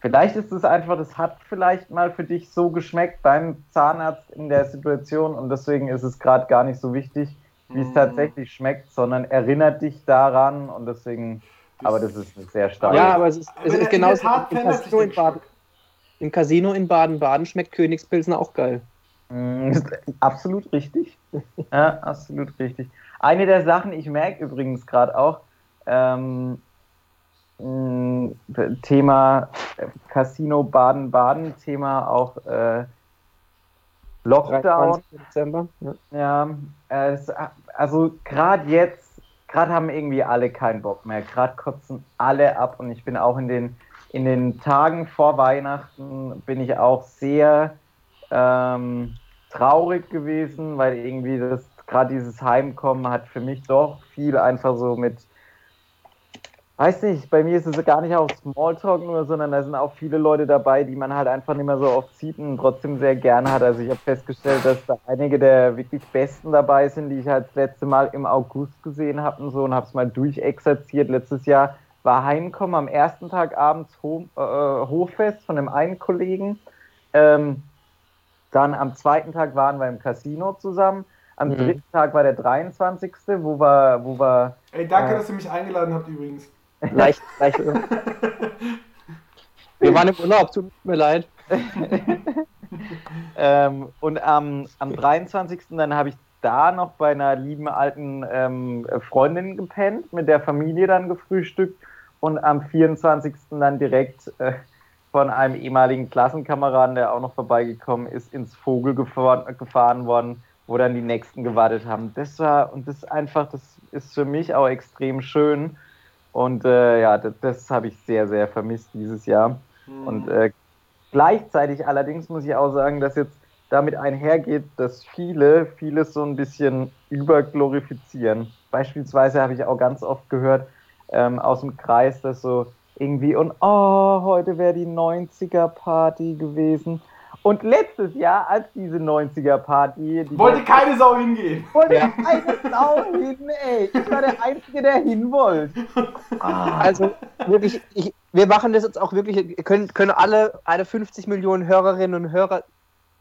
vielleicht ist es einfach, das hat vielleicht mal für dich so geschmeckt beim Zahnarzt in der Situation und deswegen ist es gerade gar nicht so wichtig, wie es Mhm. tatsächlich schmeckt, sondern erinnert dich daran und deswegen, aber das ist eine sehr starke. Ja, aber es ist, es ist genauso. Im Casino, in Baden, Im Casino in Baden-Baden schmeckt Königspilsner auch geil. Mm, ist absolut richtig. Ja, absolut richtig. Eine der Sachen, ich merke übrigens gerade auch, ähm, Thema Casino Baden-Baden, Thema auch äh, Lockdown. 23. Dezember. Ja. Ja, äh, es, also gerade jetzt, gerade haben irgendwie alle keinen Bock mehr. Gerade kotzen alle ab und ich bin auch in den, in den Tagen vor Weihnachten bin ich auch sehr ähm, traurig gewesen, weil irgendwie das gerade dieses Heimkommen hat für mich doch viel einfach so mit Weiß nicht, bei mir ist es gar nicht auch Smalltalk nur, sondern da sind auch viele Leute dabei, die man halt einfach nicht mehr so oft sieht und trotzdem sehr gern hat. Also ich habe festgestellt, dass da einige der wirklich Besten dabei sind, die ich halt das letzte Mal im August gesehen habe und so und habe es mal durchexerziert. Letztes Jahr war Heimkommen am ersten Tag abends Ho äh, Hochfest von einem einen Kollegen. Ähm, dann am zweiten Tag waren wir im Casino zusammen. Am Mhm. dritten Tag war der 23., wo wir, wo wir Ey, danke, Ja. dass ihr mich eingeladen habt übrigens. Leicht, leicht. Wir waren im Urlaub, tut mir leid. Ähm, und am, am 23. dann habe ich da noch bei einer lieben alten ähm, Freundin gepennt, mit der Familie dann gefrühstückt und am 24. dann direkt äh, von einem ehemaligen Klassenkameraden, der auch noch vorbeigekommen ist, ins Vogel gefahren, gefahren worden, wo dann die Nächsten gewartet haben. Das war, und das einfach, das ist für mich auch extrem schön. Und äh, ja, das, das habe ich sehr, sehr vermisst dieses Jahr. Hm. Und äh, gleichzeitig allerdings muss ich auch sagen, dass jetzt damit einhergeht, dass viele vieles so ein bisschen überglorifizieren. Beispielsweise habe ich auch ganz oft gehört ähm, aus dem Kreis, dass so irgendwie und oh, heute wäre die 90er Party gewesen. Und letztes Jahr, als diese 90er Party, die Wollte keine Sau hingehen. wollte keine Sau hin, ey. Ich war der Einzige, der hin wollte. Ah, Also wirklich, ich, wir machen das jetzt auch wirklich, können, können alle, alle 50 Millionen Hörerinnen und Hörer,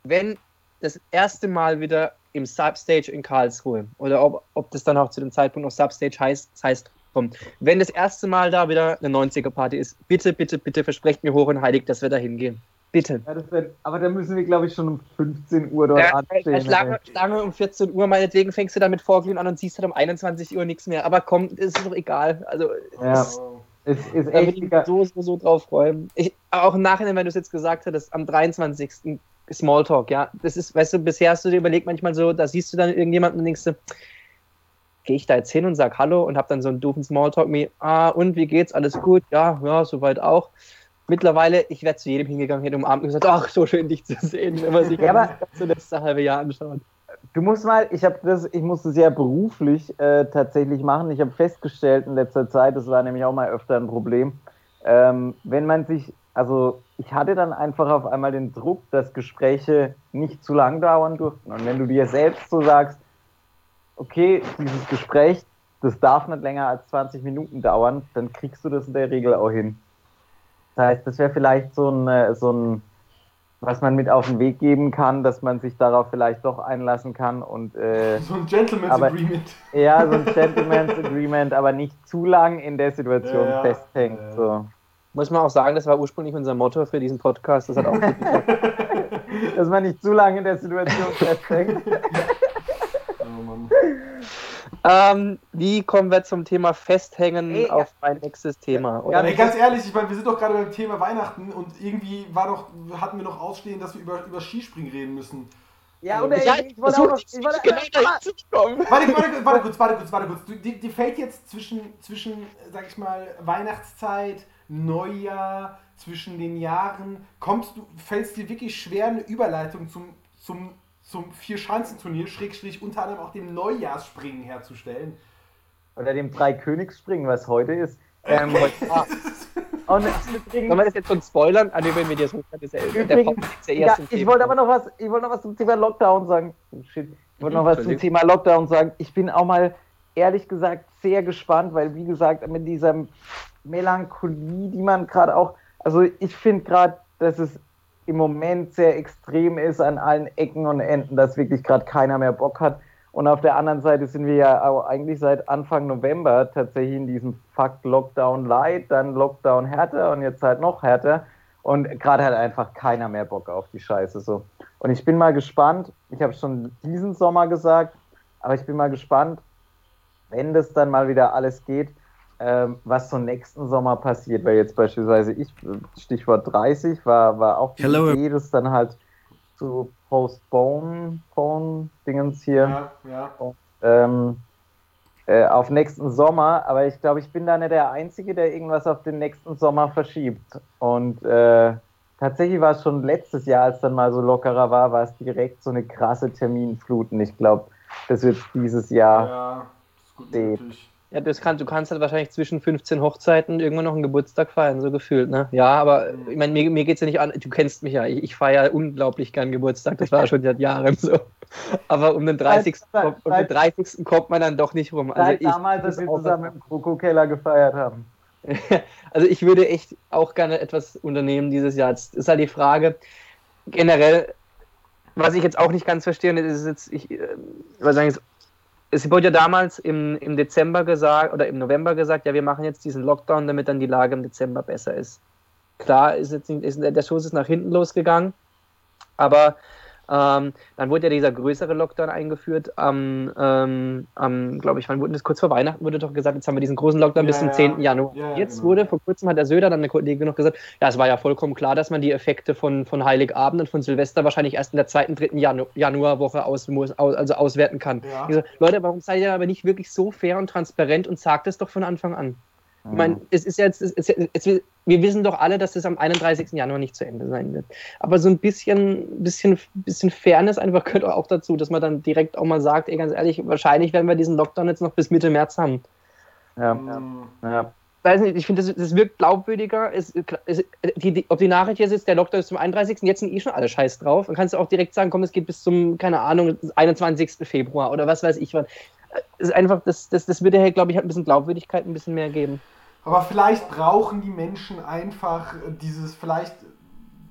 wenn das erste Mal wieder im Substage in Karlsruhe oder ob, ob das dann auch zu dem Zeitpunkt noch Substage heißt, das heißt kommt, wenn das erste Mal da wieder eine 90er-Party ist, bitte, bitte, bitte versprecht mir hoch und heilig, dass wir da hingehen. Bitte. ja, das wär, aber da müssen wir, glaube ich, schon um 15 Uhr dort Ja, anstehen. Schlange, ey. Schlange um 14 Uhr, meinetwegen fängst du damit Vorglühen an und siehst halt um 21 Uhr nichts mehr. Aber komm, ist doch egal. Also, Ja. es- Es ist Da echt ich so, so, so drauf freuen. Ich, auch im Nachhinein, wenn du es jetzt gesagt hattest, am 23. Smalltalk, ja. Das ist, weißt du, bisher hast du dir überlegt, manchmal so, da siehst du dann irgendjemanden und denkst du, gehe ich da jetzt hin und sag Hallo und hab dann so einen doofen Smalltalk wie, ah, und wie geht's? Alles gut? Ja, ja, soweit auch. Mittlerweile, ich wäre zu jedem hingegangen, hätte umarmt und gesagt, ach, so schön dich zu sehen, wenn man sich Ja, aber- das letzte halbe Jahr anschaut. Du musst mal, ich habe das, ich musste es ja beruflich äh, tatsächlich machen. Ich habe festgestellt in letzter Zeit, das war nämlich auch mal öfter ein Problem, ähm, wenn man sich, also ich hatte dann einfach auf einmal den Druck, dass Gespräche nicht zu lang dauern durften. Und wenn du dir selbst so sagst, okay, dieses Gespräch, das darf nicht länger als 20 Minuten dauern, dann kriegst du das in der Regel auch hin. Das heißt, das wäre vielleicht so ein, äh, so ein was man mit auf den Weg geben kann, dass man sich darauf vielleicht doch einlassen kann und äh, so ein Gentleman's aber, Agreement. Ja, so ein Gentleman's Agreement, aber nicht zu lang in der Situation Ja, festhängt. Ja. So. Muss man auch sagen, das war ursprünglich unser Motto für diesen Podcast. Das hat auch. Dass man nicht zu lange in der Situation festhängt. Ähm, wie kommen wir zum Thema Festhängen Ey, auf mein nächstes Thema? Oder? Ja, Ey, ganz ehrlich, ich meine, wir sind doch gerade beim Thema Weihnachten und irgendwie war doch, hatten wir noch ausstehen, dass wir über, über Skispringen reden müssen. Ja, oder Ja, ich, ich wollte auch noch. Ich wollte, genau kommen. Warte, warte, warte kurz, warte kurz, warte kurz. Du, dir, dir fällt jetzt zwischen, zwischen, sag ich mal, Weihnachtszeit, Neujahr, zwischen den Jahren, kommst du, fällt es dir wirklich schwer, eine Überleitung zum, zum, zum Vier-Schanzenturnier, Schrägstrich unter anderem auch dem Neujahrsspringen herzustellen? oder dem Drei-Königsspringen, was heute ist. Ähm, Ah, und Sollen wir das jetzt schon spoilern? Ah, nee, wenn wir das ist ja, der Übrigens, ist ja ich wollte aber noch was, ich wollte noch was zum Thema Lockdown sagen. Oh, shit. Ich wollte noch was zum. Thema Lockdown sagen. Ich bin auch mal ehrlich gesagt sehr gespannt, weil wie gesagt, mit dieser Melancholie, die man gerade auch, also ich finde gerade, dass es im Moment sehr extrem ist an allen Ecken und Enden, dass wirklich gerade keiner mehr Bock hat. Und auf der anderen Seite sind wir ja eigentlich seit Anfang November tatsächlich in diesem Fakt Lockdown Light, dann Lockdown härter und jetzt halt noch härter. Und gerade hat einfach keiner mehr Bock auf die Scheiße so. Und ich bin mal gespannt, ich habe schon diesen Sommer gesagt, aber ich bin mal gespannt, wenn das dann mal wieder alles geht, ähm, was so nächsten Sommer passiert. Weil jetzt beispielsweise ich, Stichwort 30, war, war auch die Hello. Idee, das dann halt zu postpone, Phone Dingens hier Ja, ja. ähm, äh, auf nächsten Sommer, aber ich glaube, ich bin da nicht der Einzige, der irgendwas auf den nächsten Sommer verschiebt. Und äh, tatsächlich war es schon letztes Jahr, als dann mal so lockerer war, war es direkt so eine krasse Terminflut. Und ich glaube, das wird dieses Jahr. Ja, ist gut Steht. möglich. Ja, das kann, du kannst halt wahrscheinlich zwischen 15 Hochzeiten irgendwann noch einen Geburtstag feiern, so gefühlt, ne? Ja, aber Mhm. ich meine, mir, mir geht es ja nicht an, du kennst mich ja, ich, ich feiere unglaublich gern Geburtstag, das war schon seit Jahren so. Aber um den 30. Seit- kommt, um den 30. kommt man dann doch nicht rum. Also ich, damals, als muss wir zusammen im Krokokeller gefeiert haben. Also ich würde echt auch gerne etwas unternehmen dieses Jahr. Jetzt ist halt die Frage, generell, was ich jetzt auch nicht ganz verstehe, ist jetzt, ich, äh, was sagen, es- es wurde ja damals im, im Dezember gesagt oder im November gesagt, ja, wir machen jetzt diesen Lockdown, damit dann die Lage im Dezember besser ist. Klar, ist jetzt ist, der Schuss ist nach hinten losgegangen, aber ähm, dann wurde ja dieser größere Lockdown eingeführt. Am, ähm, am glaube ich, wann wurde das kurz vor Weihnachten wurde doch gesagt, jetzt haben wir diesen großen Lockdown bis Ja, zum ja. 10. Januar. Ja, jetzt genau. wurde vor kurzem hat der Söder dann eine Kollege noch gesagt, ja, es war ja vollkommen klar, dass man die Effekte von, von Heiligabend und von Silvester wahrscheinlich erst in der zweiten, dritten Janu Januarwoche aus, aus, also auswerten kann. So, Leute, warum seid ihr aber nicht wirklich so fair und transparent und sagt es doch von Anfang an? Ich meine, es ist jetzt, es ist, es, wir wissen doch alle, dass es am 31. Januar nicht zu Ende sein wird. Aber so ein bisschen, bisschen, bisschen Fairness einfach gehört auch dazu, dass man dann direkt auch mal sagt, ey, ganz ehrlich, wahrscheinlich werden wir diesen Lockdown jetzt noch bis Mitte März haben. Ja, Mhm. ja. Weiß nicht, ich finde, das, das wirkt glaubwürdiger. Es, es, die, die, ob die Nachricht jetzt ist, der Lockdown ist zum 31. Jetzt sind eh schon alle scheiß drauf. Dann kannst du auch direkt sagen, komm, es geht bis zum, keine Ahnung, 21. Februar oder was weiß ich wann. Es ist einfach, das, das, das würde, glaube ich, halt ein bisschen Glaubwürdigkeit ein bisschen mehr geben. Aber vielleicht brauchen die Menschen einfach dieses, vielleicht,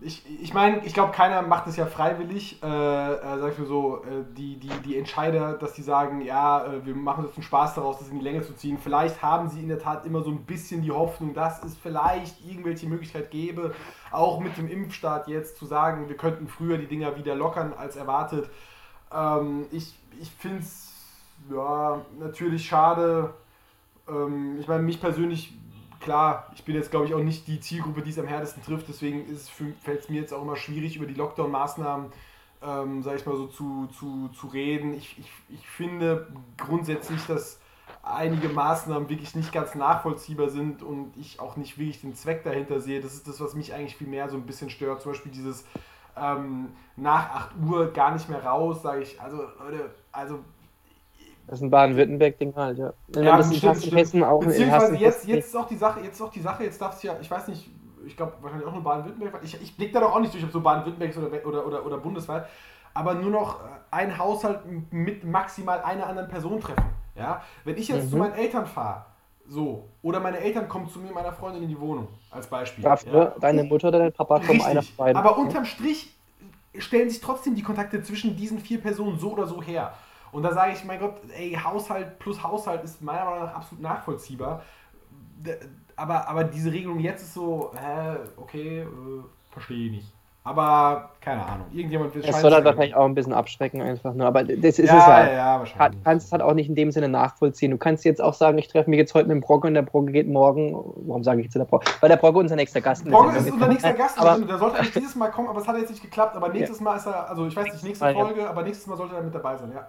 ich, ich meine, ich glaube, keiner macht es ja freiwillig, äh, äh, sag ich mal so, äh, die, die, die Entscheider, dass die sagen, ja, äh, wir machen jetzt einen Spaß daraus, das in die Länge zu ziehen. Vielleicht haben sie in der Tat immer so ein bisschen die Hoffnung, dass es vielleicht irgendwelche Möglichkeit gäbe, auch mit dem Impfstart jetzt zu sagen, wir könnten früher die Dinger wieder lockern als erwartet. Ähm, ich ich finde es ja, natürlich schade. Ähm, ich meine, mich persönlich, klar, ich bin jetzt, glaube ich, auch nicht die Zielgruppe, die es am härtesten trifft. Deswegen fällt es mir jetzt auch immer schwierig, über die Lockdown-Maßnahmen, ähm, sage ich mal so, zu, zu, zu reden. Ich, ich, ich finde grundsätzlich, dass einige Maßnahmen wirklich nicht ganz nachvollziehbar sind und ich auch nicht wirklich den Zweck dahinter sehe. Das ist das, was mich eigentlich viel mehr so ein bisschen stört. Zum Beispiel dieses ähm, nach 8 Uhr gar nicht mehr raus, sage ich, also Leute, also Das ist ein Baden-Württemberg-Ding halt, ja. ja, das ist stimmt, in stimmt. Hessen auch Beziehungsweise jetzt, ist jetzt ist auch die Sache, jetzt ist auch die Sache, jetzt darf es ja, ich weiß nicht, ich glaube wahrscheinlich auch nur Baden-Württemberg, ich, ich blick da doch auch nicht durch, ob so Baden-Württemberg ist oder, oder, oder, oder bundesweit, aber nur noch äh, ein Haushalt mit maximal einer anderen Person treffen. Ja? Wenn ich jetzt Mhm. zu meinen Eltern fahre, so, oder meine Eltern kommen zu mir meiner Freundin in die Wohnung, als Beispiel. Dafür deine Mutter oder dein Papa kommen einer Richtig. von beiden. Aber unterm Strich stellen sich trotzdem die Kontakte zwischen diesen vier Personen so oder so her. Und da sage ich, mein Gott, ey, Haushalt plus Haushalt ist meiner Meinung nach absolut nachvollziehbar. Aber, aber diese Regelung jetzt ist so, hä, okay, äh, verstehe ich nicht. Aber keine Ahnung, irgendjemand wird es soll halt wahrscheinlich auch ein bisschen abschrecken einfach nur. Aber das ist ja, es halt. Ja, wahrscheinlich. kannst es halt auch nicht in dem Sinne nachvollziehen. Du kannst jetzt auch sagen, ich treffe mich jetzt heute mit dem Brogge und der Brogge geht morgen. Warum sage ich jetzt der Brogge? Weil der Brogge unser nächster Gast Brogge Sendung ist unser nächster Gast, Aber- der sollte eigentlich dieses Mal kommen, aber es hat jetzt nicht geklappt. Aber nächstes Mal ist er, also ich weiß nicht, nächste. Folge, aber nächstes Mal sollte er mit dabei sein, ja.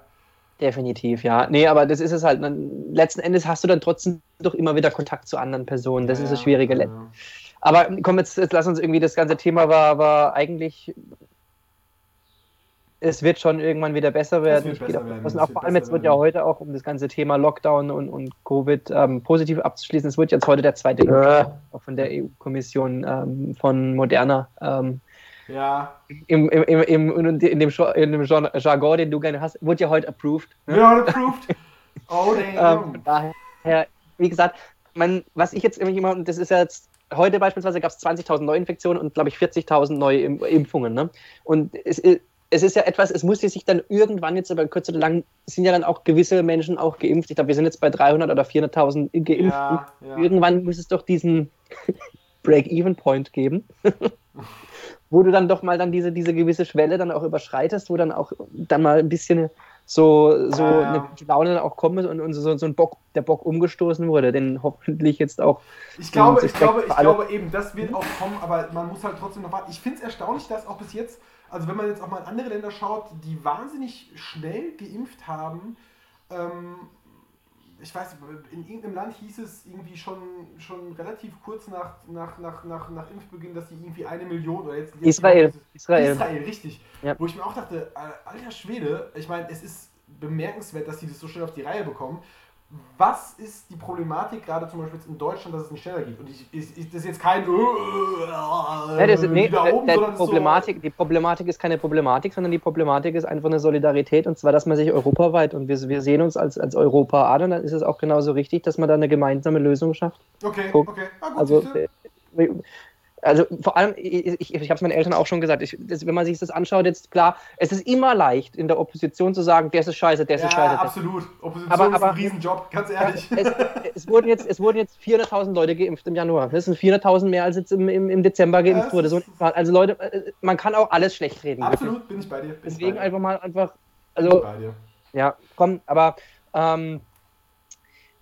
Definitiv, ja. Nee, aber das ist es halt. Dann, letzten Endes hast du dann trotzdem doch immer wieder Kontakt zu anderen Personen. Das Ja, ist das Schwierige. ja. Aber komm, jetzt, jetzt lass uns irgendwie, das ganze Thema war, war eigentlich. Es wird schon irgendwann wieder besser werden. wird Ich gehe besser werden, Und auch vor allem jetzt wird ja heute auch, um das ganze Thema Lockdown und, und Covid ähm, positiv abzuschließen, es wird jetzt heute der zweite auch von der EU-Kommission ähm, von Moderna ähm, Ja, im, im, im, in dem, in dem Jar- Jargon, den du gerne hast, wurde ja heute approved. Ne? wir haben approved. Oh, Ähm, damn. von daher, wie gesagt, man, was ich jetzt immer, das ist ja jetzt, heute beispielsweise gab es 20.000 Neuinfektionen und glaube ich 40.000 neue Im- Impfungen. Ne? Und es, i- es ist ja etwas, es musste sich dann irgendwann jetzt, aber in Kürze oder lang, sind ja dann auch gewisse Menschen auch geimpft. Ich glaube, wir sind jetzt bei 300 oder 400.000 Geimpften. ja, ja. Irgendwann muss es doch diesen Break-Even-Point geben, wo du dann doch mal dann diese, diese gewisse Schwelle dann auch überschreitest, wo dann auch dann mal ein bisschen so, so Ja, ja. eine Laune dann auch kommt und, und so, so ein Bock, der Bock umgestoßen wurde, den hoffentlich jetzt auch Ich glaube, ich glaube, ich glaube eben, das wird auch kommen, aber man muss halt trotzdem noch warten. Ich finde es erstaunlich, dass auch bis jetzt, also wenn man jetzt auch mal in andere Länder schaut, die wahnsinnig schnell geimpft haben. Ähm, ich weiß, in irgendeinem Land hieß es irgendwie schon, schon relativ kurz nach, nach, nach, nach, nach Impfbeginn, dass die irgendwie eine Million oder jetzt. jetzt Israel. Israel, Israel. Israel richtig. Ja. Wo ich mir auch dachte, äh, alter Schwede, ich meine, es ist bemerkenswert, dass die das so schnell auf die Reihe bekommen. Was ist die Problematik, gerade zum Beispiel jetzt in Deutschland, dass es nicht schneller geht? Und ich, ich, ich, das ist jetzt kein äh, äh, das, nee, oben, der, die, Problematik, die Problematik ist keine Problematik, sondern die Problematik ist einfach eine Solidarität und zwar, dass man sich europaweit und wir, wir sehen uns als, als Europa an und dann ist es auch genauso richtig, dass man da eine gemeinsame Lösung schafft. so. Okay, Guck. okay. Ah, gut, Also, also vor allem, ich, ich, habe es meinen Eltern auch schon gesagt, ich, das, wenn man sich das anschaut, jetzt klar, es ist immer leicht in der Opposition zu sagen, der ist scheiße, der ist ja, scheiße. absolut. Opposition Aber- ist aber- ein Riesenjob, ganz ehrlich. es, es, wurden jetzt, es wurden jetzt 400.000 Leute geimpft im Januar. Das sind 400.000 mehr, als jetzt im, im, im Dezember geimpft Ja, wurde. So, also Leute, äh, man kann auch alles schlecht reden. absolut, bin ich bei dir. Bin Deswegen bei dir. einfach mal einfach, also ja, komm, aber ähm,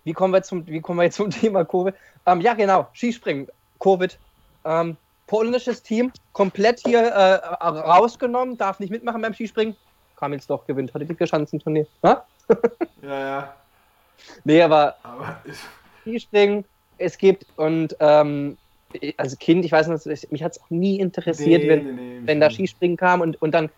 wie, kommen wir zum, wie kommen wir jetzt zum Thema Covid? Ähm, ja, genau, Skispringen, Covid. Ähm, polnisches Team, komplett hier äh, rausgenommen, darf nicht mitmachen beim Skispringen. Kamils doch gewinnt heute die Schanzenturnier. Ha? Ja, ja. Nee, aber Aber Skispringen, es gibt und ähm, als Kind, ich weiß noch, mich hat es auch nie interessiert, nee, wenn, nee, nee, wenn da Skispringen kam und, und dann,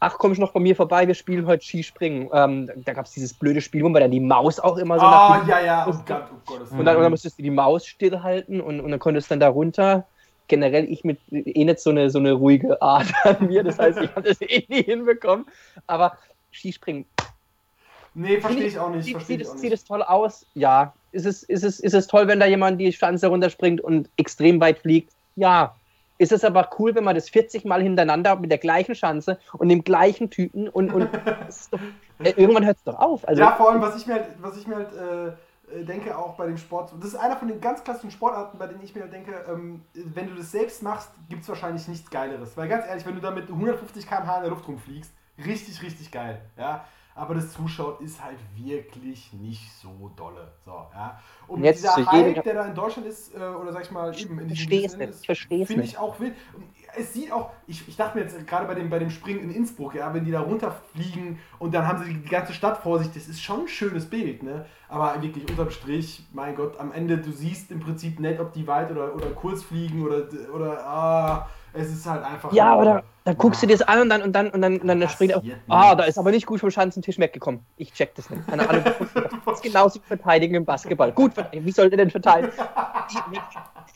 ach, komm ich noch bei mir vorbei, wir spielen heute Skispringen. Ähm, da gab es dieses blöde Spiel, wo man dann die Maus auch immer so Ah, nach ja, ja. Oh Gott, oh Gott. und dann, und dann musstest du die Maus stillhalten und, und dann konntest du dann da runter. Generell ich mit eh nicht so eine, so eine ruhige Art an mir, das heißt, ich habe das eh nie hinbekommen. Aber Skispringen, Nee, verstehe ich auch nicht. sieht, sieht, es, sieht es toll aus? Ja. Ist es, ist, es, ist es toll, wenn da jemand die Schanze runterspringt und extrem weit fliegt? Ja. Ist es aber cool, wenn man das 40 Mal hintereinander mit der gleichen Schanze und dem gleichen Typen und, und doch, äh, irgendwann hört es doch auf. Also, ja, vor allem, was ich mir halt, was ich mir halt äh, denke, auch bei dem Sport, das ist einer von den ganz klassischen Sportarten, bei denen ich mir denke, ähm, wenn du das selbst machst, gibt es wahrscheinlich nichts Geileres. Weil ganz ehrlich, wenn du da mit 150 km/h in der Luft rumfliegst, richtig, richtig geil. Ja? Aber das Zuschauen ist halt wirklich nicht so dolle. So, ja. Und Jetzt dieser Hype, der da in Deutschland ist, äh, oder sag ich mal, eben in diesem verstehe es nicht, ist, finde ich auch wild. Es sieht auch, ich, ich dachte mir jetzt gerade bei dem, bei dem Springen in Innsbruck, ja, wenn die da runterfliegen und dann haben sie die ganze Stadt vor sich, das ist schon ein schönes Bild, ne? Aber wirklich unterm Strich, mein Gott, am Ende, du siehst im Prinzip nicht, ob die weit oder, oder kurz fliegen oder, oder ah, Es ist halt einfach. Ja, oder dann guckst du dir das an und dann und dann und dann, und dann springt er. passiert Ah, da ist aber nicht gut vom Schanzentisch weggekommen. Ich check das nicht. Keine Ahnung. Das ist genauso wie verteidigen im Basketball. Gut, wie soll der denn verteidigen?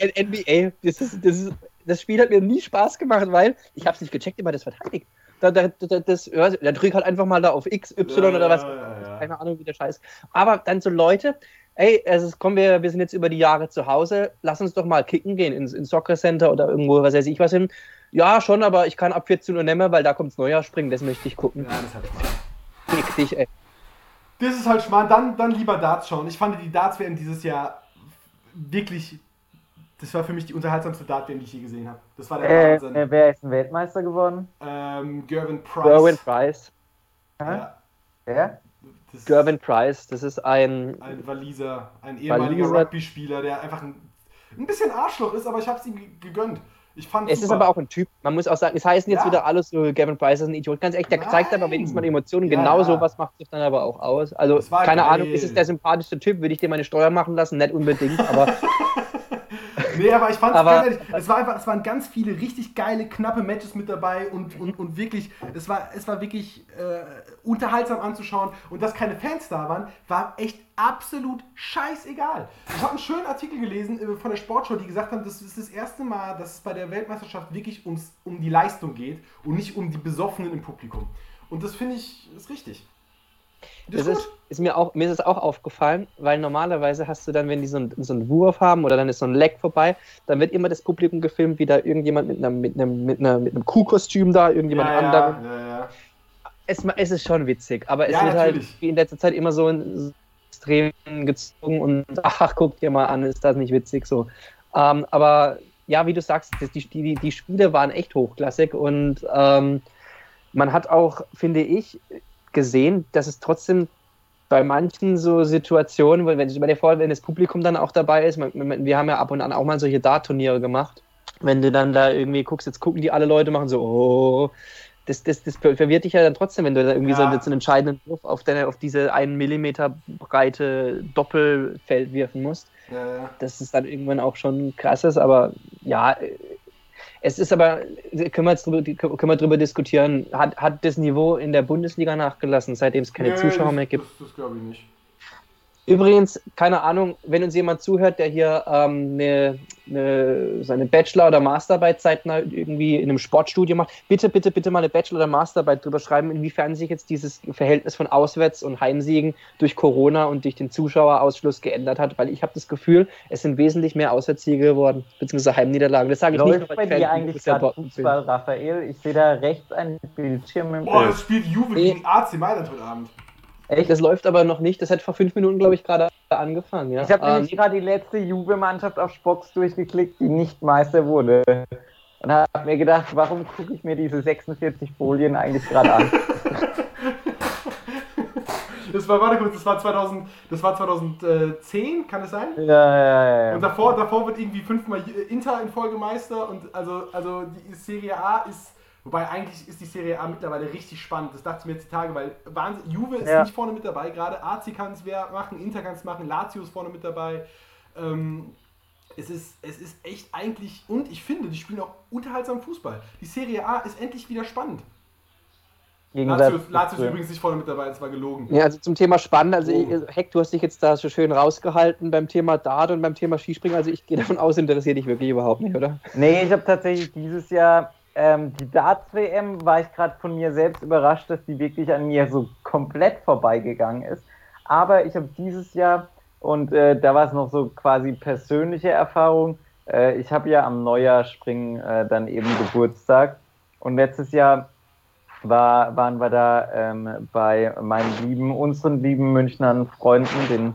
NBA, das, ist, das, ist, das Spiel hat mir nie Spaß gemacht, weil ich habe es nicht gecheckt, man das verteidigt. Da, da, da, das, ja, der drückt halt einfach mal da auf X, Y oder was. Ja, ja, ja. Keine Ahnung, wie der Scheiß. Aber dann so Leute, ey, es ist, kommen wir, wir sind jetzt über die Jahre zu Hause, lass uns doch mal kicken gehen ins, ins Soccer Center oder irgendwo, was weiß ich was hin. Ja, schon, aber ich kann ab 14 Uhr nicht mehr, weil da kommt's Neujahr springen, das möchte ich gucken. Ja, das ist halt Schmarrn. Fick dich, ey. Das ist halt Schmarrn. Dann, dann lieber Darts schauen. Ich fand die Darts WM dieses Jahr wirklich. Das war für mich die unterhaltsamste Dart die ich je gesehen habe. Das war der Äh, Wahnsinn. äh, wer ist ein Weltmeister geworden? ähm, Gervin Price. Gerwin Price. Ja, Wer? das Gervin Price, das ist ein. Ein Waliser, ein ehemaliger. Rugby-Spieler, der einfach ein, ein bisschen Arschloch ist, aber ich habe es ihm ge- gegönnt. Ich fand Es ist super. aber auch ein Typ. Man muss auch sagen, es heißen jetzt Ja. wieder alles so, Gavin Price ist ein Idiot. Ganz echt, der Nein. zeigt aber wenigstens mal Emotionen. Ja, genau ja. sowas macht sich dann aber auch aus. Also, keine geil. Ahnung, ist es der sympathischste Typ? Würde ich dir meine Steuer machen lassen? Nicht unbedingt, aber Nee, aber ich fand es es war einfach, es waren ganz viele richtig geile, knappe Matches mit dabei und, und, und wirklich, es war, es war wirklich äh, unterhaltsam anzuschauen und dass keine Fans da waren, war echt absolut scheißegal. Ich habe einen schönen Artikel gelesen äh, von der Sportschau, die gesagt haben, das ist das erste Mal, dass es bei der Weltmeisterschaft wirklich ums, um die Leistung geht und nicht um die Besoffenen im Publikum. Und das finde ich ist richtig. Das ist ist, ist mir auch, mir ist es auch aufgefallen, weil normalerweise hast du dann, wenn die so, einen- so einen Wurf haben oder dann ist so ein Leck vorbei, dann wird immer das Publikum gefilmt, wie da irgendjemand mit einem, mit einem, mit einer, mit einem Kuhkostüm da, irgendjemand ja, anderen. Ja, ja. Es, es ist schon witzig, aber es wird halt natürlich. wie in letzter Zeit immer so in extrem gezogen und ach, guck dir mal an, ist das nicht witzig so. Ähm, aber ja, wie du sagst, die, die, die Spiele waren echt hochklassig und ähm, man hat auch, finde ich, gesehen, dass es trotzdem bei manchen so Situationen, wenn, wenn, stell dir vor, wenn das Publikum dann auch dabei ist, wir haben ja ab und an auch mal solche Dart-Turniere gemacht, wenn du dann da irgendwie guckst, jetzt gucken die alle Leute, machen so, oh, das, das, das verwirrt dich ja dann trotzdem, wenn du da irgendwie Ja. so, einen entscheidenden Wurf auf, deine, auf diese einen Millimeter breite Doppelfeld wirfen musst Ja, ja. dass es dann irgendwann auch schon krass ist, aber ja, es ist aber, können wir jetzt drüber, können wir drüber diskutieren, hat, hat das Niveau in der Bundesliga nachgelassen, seitdem es keine Nee, Zuschauer das, mehr gibt? Das, das glaube ich nicht. Übrigens, keine Ahnung, wenn uns jemand zuhört, der hier ähm, eine, eine, seine Bachelor- oder Masterarbeit zeitnah irgendwie in einem Sportstudio macht, bitte, bitte, bitte mal eine Bachelor- oder Masterarbeit drüber schreiben, inwiefern sich jetzt dieses Verhältnis von Auswärts- und Heimsiegen durch Corona und durch den Zuschauerausschluss geändert hat, weil ich habe das Gefühl, es sind wesentlich mehr Auswärtssiege geworden, beziehungsweise Heimniederlagen. Das sage ich Läuft nicht, bei dir eigentlich gerade. Fußball, Raphael? Ich sehe da rechts einen Bildschirm im Boah, das spielt Juve Nee. gegen AC Mailand heute Abend. Echt? Das läuft aber noch nicht, das hat vor fünf Minuten, glaube ich, gerade angefangen. Ja? Ich habe Ähm, nämlich gerade die letzte Juve-Mannschaft auf Spox durchgeklickt, die nicht Meister wurde. Und habe mir gedacht, warum gucke ich mir diese 46 Folien eigentlich gerade an? Das war, warte kurz, das war 2000, das war 2010, kann es sein? ja, ja, ja. Und davor, davor wird irgendwie fünfmal Inter in Folge Meister und also, also die Serie A ist, wobei eigentlich ist die Serie A mittlerweile richtig spannend. Das dachte ich mir jetzt die Tage, weil Wahnsinn, Juve ist Ja. nicht vorne mit dabei gerade, AC kann es wer machen, Inter kann es machen, Lazio ist vorne mit dabei. Ähm, es ist, es ist echt eigentlich, und ich finde, die spielen auch unterhaltsam Fußball. Die Serie A ist endlich wieder spannend. Gegensatz Lazio, Lazio ist übrigens nicht vorne mit dabei, das war gelogen. Ja, also zum Thema spannend, also Oh. ich, Heck, du hast dich jetzt da so schön rausgehalten beim Thema Dart und beim Thema Skispringen, also ich gehe davon aus, interessiert dich wirklich überhaupt nicht, oder? Nee, ich habe tatsächlich dieses Jahr ähm, die Darts-WM, war ich gerade von mir selbst überrascht, dass die wirklich an mir so komplett vorbeigegangen ist. Aber ich habe dieses Jahr, und äh, da war es noch so quasi persönliche Erfahrung, äh, ich habe ja am Neujahr springen äh, dann eben Geburtstag. Und letztes Jahr war, waren wir da ähm, bei meinen lieben, unseren lieben Münchnern Freunden, den,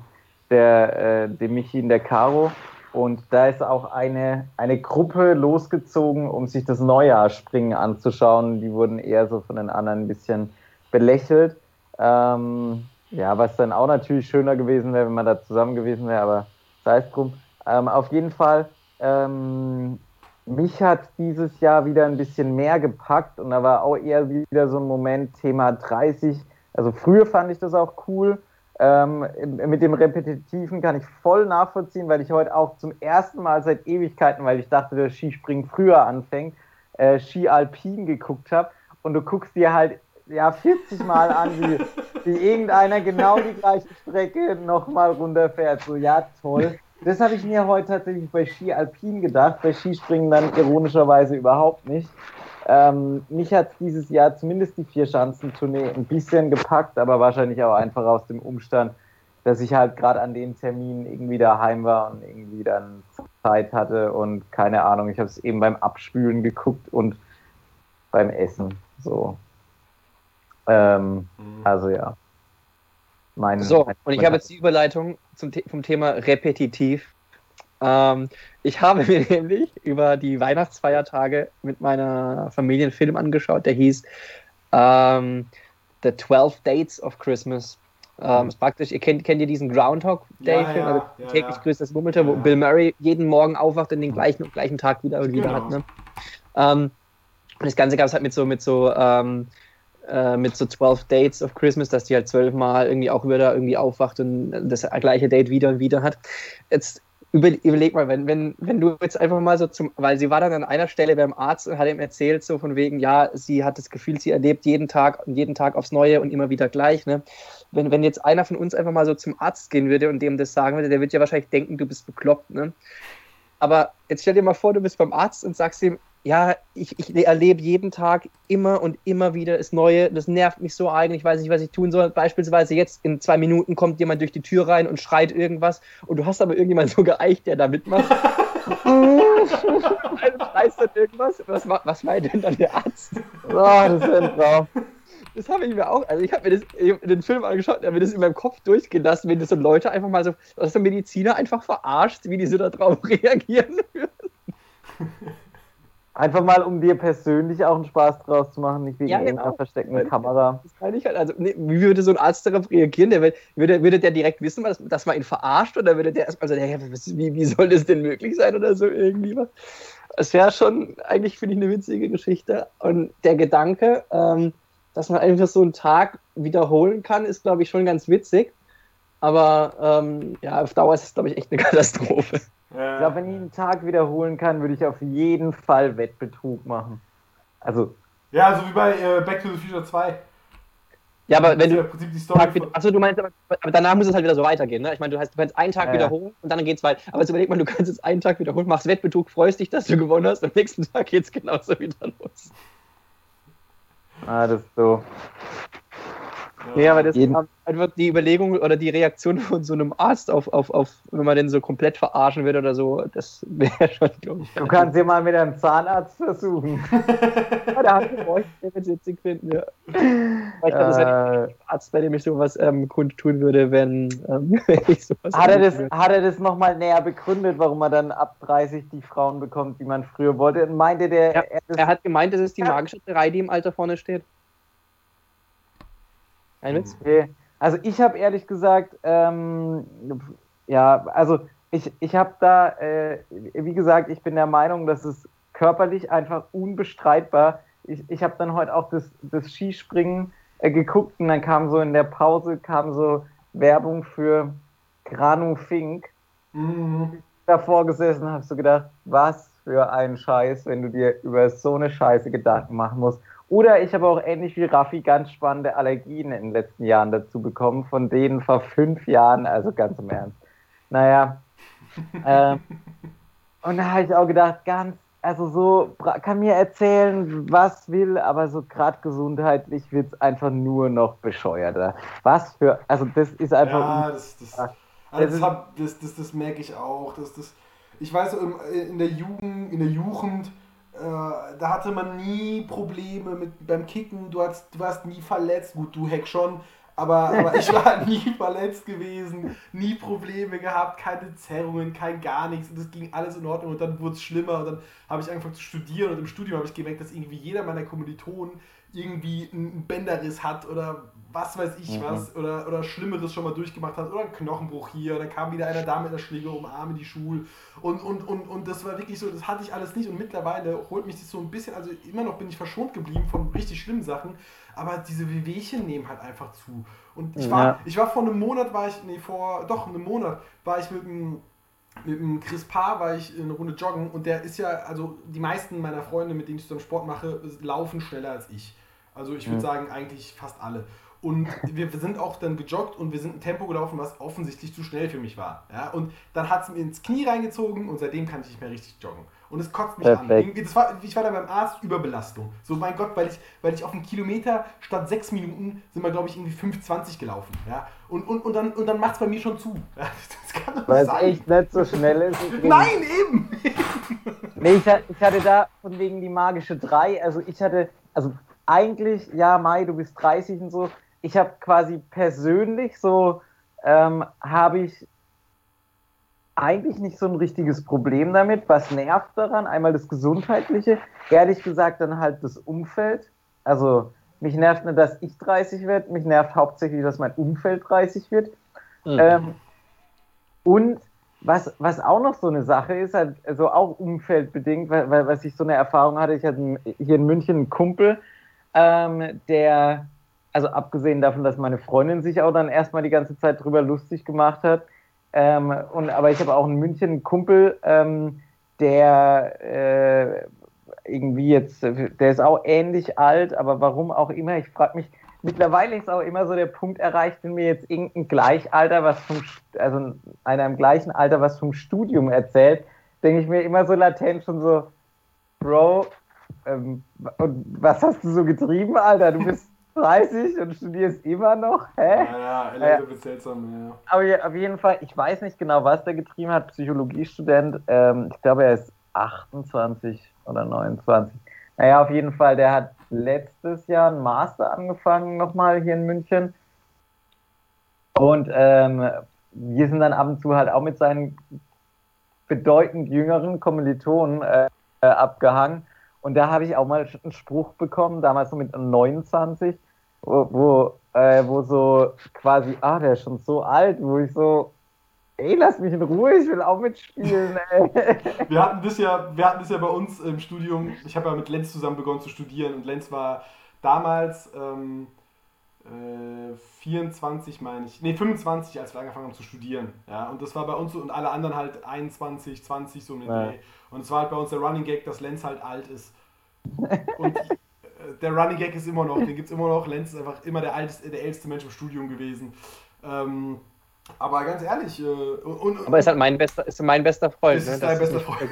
der, äh, dem Michi und der Caro. Und da ist auch eine, eine Gruppe losgezogen, um sich das Neujahrsspringen anzuschauen. Die wurden eher so von den anderen ein bisschen belächelt. Ähm, ja, was dann auch natürlich schöner gewesen wäre, wenn man da zusammen gewesen wäre, aber sei es drum. Ähm, auf jeden Fall, ähm, mich hat dieses Jahr wieder ein bisschen mehr gepackt und da war auch eher wieder so ein Moment Thema 30. Also früher fand ich das auch cool. Ähm, mit dem Repetitiven kann ich voll nachvollziehen, weil ich heute auch zum ersten Mal seit Ewigkeiten, weil ich dachte, das Skispringen früher anfängt, äh, Ski Alpin geguckt habe und du guckst dir halt ja 40 Mal an, wie, wie irgendeiner genau die gleiche Strecke nochmal runterfährt. So, ja, toll. Das habe ich mir heute tatsächlich bei Ski Alpin gedacht, bei Skispringen dann ironischerweise überhaupt nicht. Ähm, mich hat dieses Jahr zumindest die Vier-Schanzentournee ein bisschen gepackt, aber wahrscheinlich auch einfach aus dem Umstand, dass ich halt gerade an den Terminen irgendwie daheim war und irgendwie dann Zeit hatte und keine Ahnung, ich habe es eben beim Abspülen geguckt und beim Essen. So. Ähm, Mhm. also ja. Mein, So, mein- und ich habe jetzt die Überleitung zum, vom Thema repetitiv. Ähm, ich habe mir nämlich über die Weihnachtsfeiertage mit meiner Familie einen Film angeschaut, der hieß ähm, The 12 Dates of Christmas. Ähm, ist praktisch, ihr kennt, kennt ihr diesen Groundhog Day Ja, Film, ja, also ja, täglich ja. grüßt das Murmelte, wo Ja. Bill Murray jeden Morgen aufwacht und den gleichen gleichen Tag wieder und wieder Genau. hat. Ne? Ähm, und das Ganze gab es halt mit so, mit so, ähm, äh, mit so 12 Dates of Christmas, dass die halt zwölfmal irgendwie auch wieder irgendwie aufwacht und das gleiche Date wieder und wieder hat. Jetzt über, überleg mal, wenn, wenn, wenn du jetzt einfach mal so zum, weil sie war dann an einer Stelle beim Arzt und hat ihm erzählt, so von wegen, ja, sie hat das Gefühl, sie erlebt jeden Tag und jeden Tag aufs Neue und immer wieder gleich, ne? Wenn, wenn jetzt einer von uns einfach mal so zum Arzt gehen würde und dem das sagen würde, der wird ja wahrscheinlich denken, du bist bekloppt, ne? Aber jetzt stell dir mal vor, du bist beim Arzt und sagst ihm, ja, ich, ich erlebe jeden Tag immer und immer wieder das Neue. Das nervt mich so eigentlich. Ich weiß nicht, was ich tun soll. Beispielsweise jetzt in zwei Minuten kommt jemand durch die Tür rein und schreit irgendwas und du hast aber irgendjemand so geeicht, der da mitmacht. Schreist dann irgendwas. Was, was meint denn dann der Arzt? Oh, das ist ein Traum. Das habe ich mir auch, also ich habe mir das, hab den Film angeschaut und habe mir das in meinem Kopf durchgehen lassen, wenn das so Leute einfach mal so, dass der Mediziner einfach verarscht, wie die so darauf reagieren. Einfach mal, um dir persönlich auch einen Spaß draus zu machen, nicht wegen Ja, genau. irgendeiner versteckten Weil- Kamera. Das meine ich halt. Also, nee, wie würde so ein Arzt darauf reagieren? Der, würde, würde der direkt wissen, dass, dass man ihn verarscht? Oder würde der erstmal so, ja, was- wie, wie soll das denn möglich sein? Oder so irgendwie was? Es wäre schon, eigentlich finde ich, eine witzige Geschichte. Und der Gedanke, ähm, dass man einfach so einen Tag wiederholen kann, ist, glaube ich, schon ganz witzig. Aber ähm, ja, auf Dauer ist es, glaube ich, echt eine Katastrophe. Ich glaube, wenn ich einen Tag wiederholen kann, würde ich auf jeden Fall Wettbetrug machen. Also, ja, so wie bei äh, Back to the Future 2. Ja, aber wenn du im Prinzip die Story. Tag wieder, von- achso, du meinst, aber, aber danach muss es halt wieder so weitergehen, ne? Ich meine, du, hast, du kannst einen Tag Ja, ja. wiederholen und dann geht's weiter. Aber jetzt überleg mal, du kannst jetzt einen Tag wiederholen, machst Wettbetrug, freust dich, dass du gewonnen hast, am nächsten Tag geht's genauso wieder los. ah, das ist so. Nee, aber das Jeden, einfach die Überlegung oder die Reaktion von so einem Arzt auf, auf, auf wenn man den so komplett verarschen würde oder so, das wäre schon, glaube ich. Du kannst ja mal mit einem Zahnarzt versuchen. Ja, da hat der wird witzig finden, ja. Aber ich glaube, das wäre Äh, der Arzt, bei dem ich sowas ähm, kundtun würde, wenn, ähm, wenn ich sowas hat, er das, würde. hat er das nochmal näher begründet, warum er dann ab 30 die Frauen bekommt, die man früher wollte? Meinte der, Ja, er Er hat gemeint, das ist die Ja. magische Drei, die im Alter vorne steht. Ein Witz? Okay. Also ich habe ehrlich gesagt, ähm, ja, also ich, ich habe da, äh, wie gesagt, ich bin der Meinung, dass es körperlich einfach unbestreitbar. Ich, ich habe dann heute auch das, das Skispringen äh, geguckt und dann kam so in der Pause kam so Werbung für Granu Fink. Mhm. Davor gesessen habe so gedacht, was für ein Scheiß, wenn du dir über so eine Scheiße Gedanken machen musst. Oder ich habe auch ähnlich wie Raffi ganz spannende Allergien in den letzten Jahren dazu bekommen, von denen vor fünf Jahren, also ganz im Ernst. Naja. ähm, und da habe ich auch gedacht, ganz, also so, kann mir erzählen, was will, aber so gerade gesundheitlich wird es einfach nur noch bescheuerter. Was für, also das ist einfach. Ja, das, das, Ja. also Das das, das, merke ich auch. Das, das, ich weiß, in der Jugend, in der Jugend, äh, da hatte man nie Probleme mit beim Kicken. Du, hast, du warst nie verletzt. Gut, du Heck schon. Aber, aber ich war nie verletzt gewesen, nie Probleme gehabt, keine Zerrungen, kein gar nichts. Und das ging alles in Ordnung. Und dann wurde es schlimmer. Und dann habe ich angefangen zu studieren. Und im Studium habe ich gemerkt, dass irgendwie jeder meiner Kommilitonen irgendwie einen Bänderriss hat oder was weiß ich Mhm. was oder, oder Schlimmeres schon mal durchgemacht hat oder einen Knochenbruch hier, dann kam wieder einer da mit einer Schläge um Arm in die Schule und, und, und, und das war wirklich so, das hatte ich alles nicht und mittlerweile holt mich das so ein bisschen, also immer noch bin ich verschont geblieben von richtig schlimmen Sachen, aber diese Wehwehchen nehmen halt einfach zu und ich war, Ja. ich war vor einem Monat, war ich, nee, vor, doch einem Monat, war ich mit einem mit dem Chris Paar war ich eine Runde joggen und der ist ja, also die meisten meiner Freunde, mit denen ich zusammen Sport mache, laufen schneller als ich. Also ich würde Mhm. sagen, eigentlich fast alle. Und wir sind auch dann gejoggt und wir sind ein Tempo gelaufen, was offensichtlich zu schnell für mich war. Ja? Und dann hat es mir ins Knie reingezogen und seitdem kann ich nicht mehr richtig joggen. Und es kotzt mich Perfekt. an. War, ich war da beim Arzt, Überbelastung. So, mein Gott, weil ich, weil ich auf einen Kilometer statt sechs Minuten sind wir, glaube ich, irgendwie 5,20 gelaufen. Ja? Und, und, und dann, und dann macht es bei mir schon zu. Ja? Das kann doch Weil es echt nicht so schnell ist. Nein, eben! Nee, ich, ich hatte da von wegen die magische 3. Also ich hatte, also eigentlich, ja, Mai, du bist 30 und so. Ich habe quasi persönlich so, ähm, habe ich eigentlich nicht so ein richtiges Problem damit. Was nervt daran? Einmal das Gesundheitliche, ehrlich gesagt dann halt das Umfeld. Also mich nervt nicht, dass ich 30 werde, mich nervt hauptsächlich, dass mein Umfeld 30 wird. Mhm. Ähm, und was, was auch noch so eine Sache ist, halt, also auch umfeldbedingt, weil, weil was ich so eine Erfahrung hatte, ich hatte hier in München einen Kumpel, ähm, der, also abgesehen davon, dass meine Freundin sich auch dann erstmal die ganze Zeit drüber lustig gemacht hat, ähm, und, aber ich habe auch in München einen Kumpel, ähm, der äh, irgendwie jetzt, der ist auch ähnlich alt, aber warum auch immer, ich frage mich, mittlerweile ist auch immer so der Punkt erreicht, wenn mir jetzt irgendein Gleichalter was vom, also einer im gleichen Alter was vom Studium erzählt, denke ich mir immer so latent schon so, Bro, ähm, was hast du so getrieben, Alter? Du bist 30 und studierst immer noch, hä? Ja, ja, LA wird seltsam, ja. Aber je- auf jeden Fall, ich weiß nicht genau, was der getrieben hat, Psychologiestudent. Ähm, ich glaube, er ist 28 oder 29. Naja, auf jeden Fall, der hat letztes Jahr einen Master angefangen, nochmal hier in München. Und ähm, wir sind dann ab und zu halt auch mit seinen bedeutend jüngeren Kommilitonen äh, äh, abgehangen. Und da habe ich auch mal einen Spruch bekommen, damals so mit 29, wo, wo, äh, wo so quasi, ah, der ist schon so alt, wo ich so, ey, lass mich in Ruhe, ich will auch mitspielen, ey. Wir hatten das ja, wir hatten das ja bei uns im Studium. Ich habe ja mit Lenz zusammen begonnen zu studieren und Lenz war damals ähm, äh, 24, meine ich, nee 25, als wir angefangen haben zu studieren. Ja, und das war bei uns so und alle anderen halt 21, 20 so den Ja. Dreh. Und es war halt bei uns der Running Gag, dass Lenz halt alt ist. Und äh, der Running Gag ist immer noch, den gibt es immer noch. Lenz ist einfach immer der, alteste, der älteste Mensch im Studium gewesen. Ähm, aber ganz ehrlich, äh, und, und, Aber ist halt mein bester, ist mein bester Freund. Ne? ist Das dein bester Freund.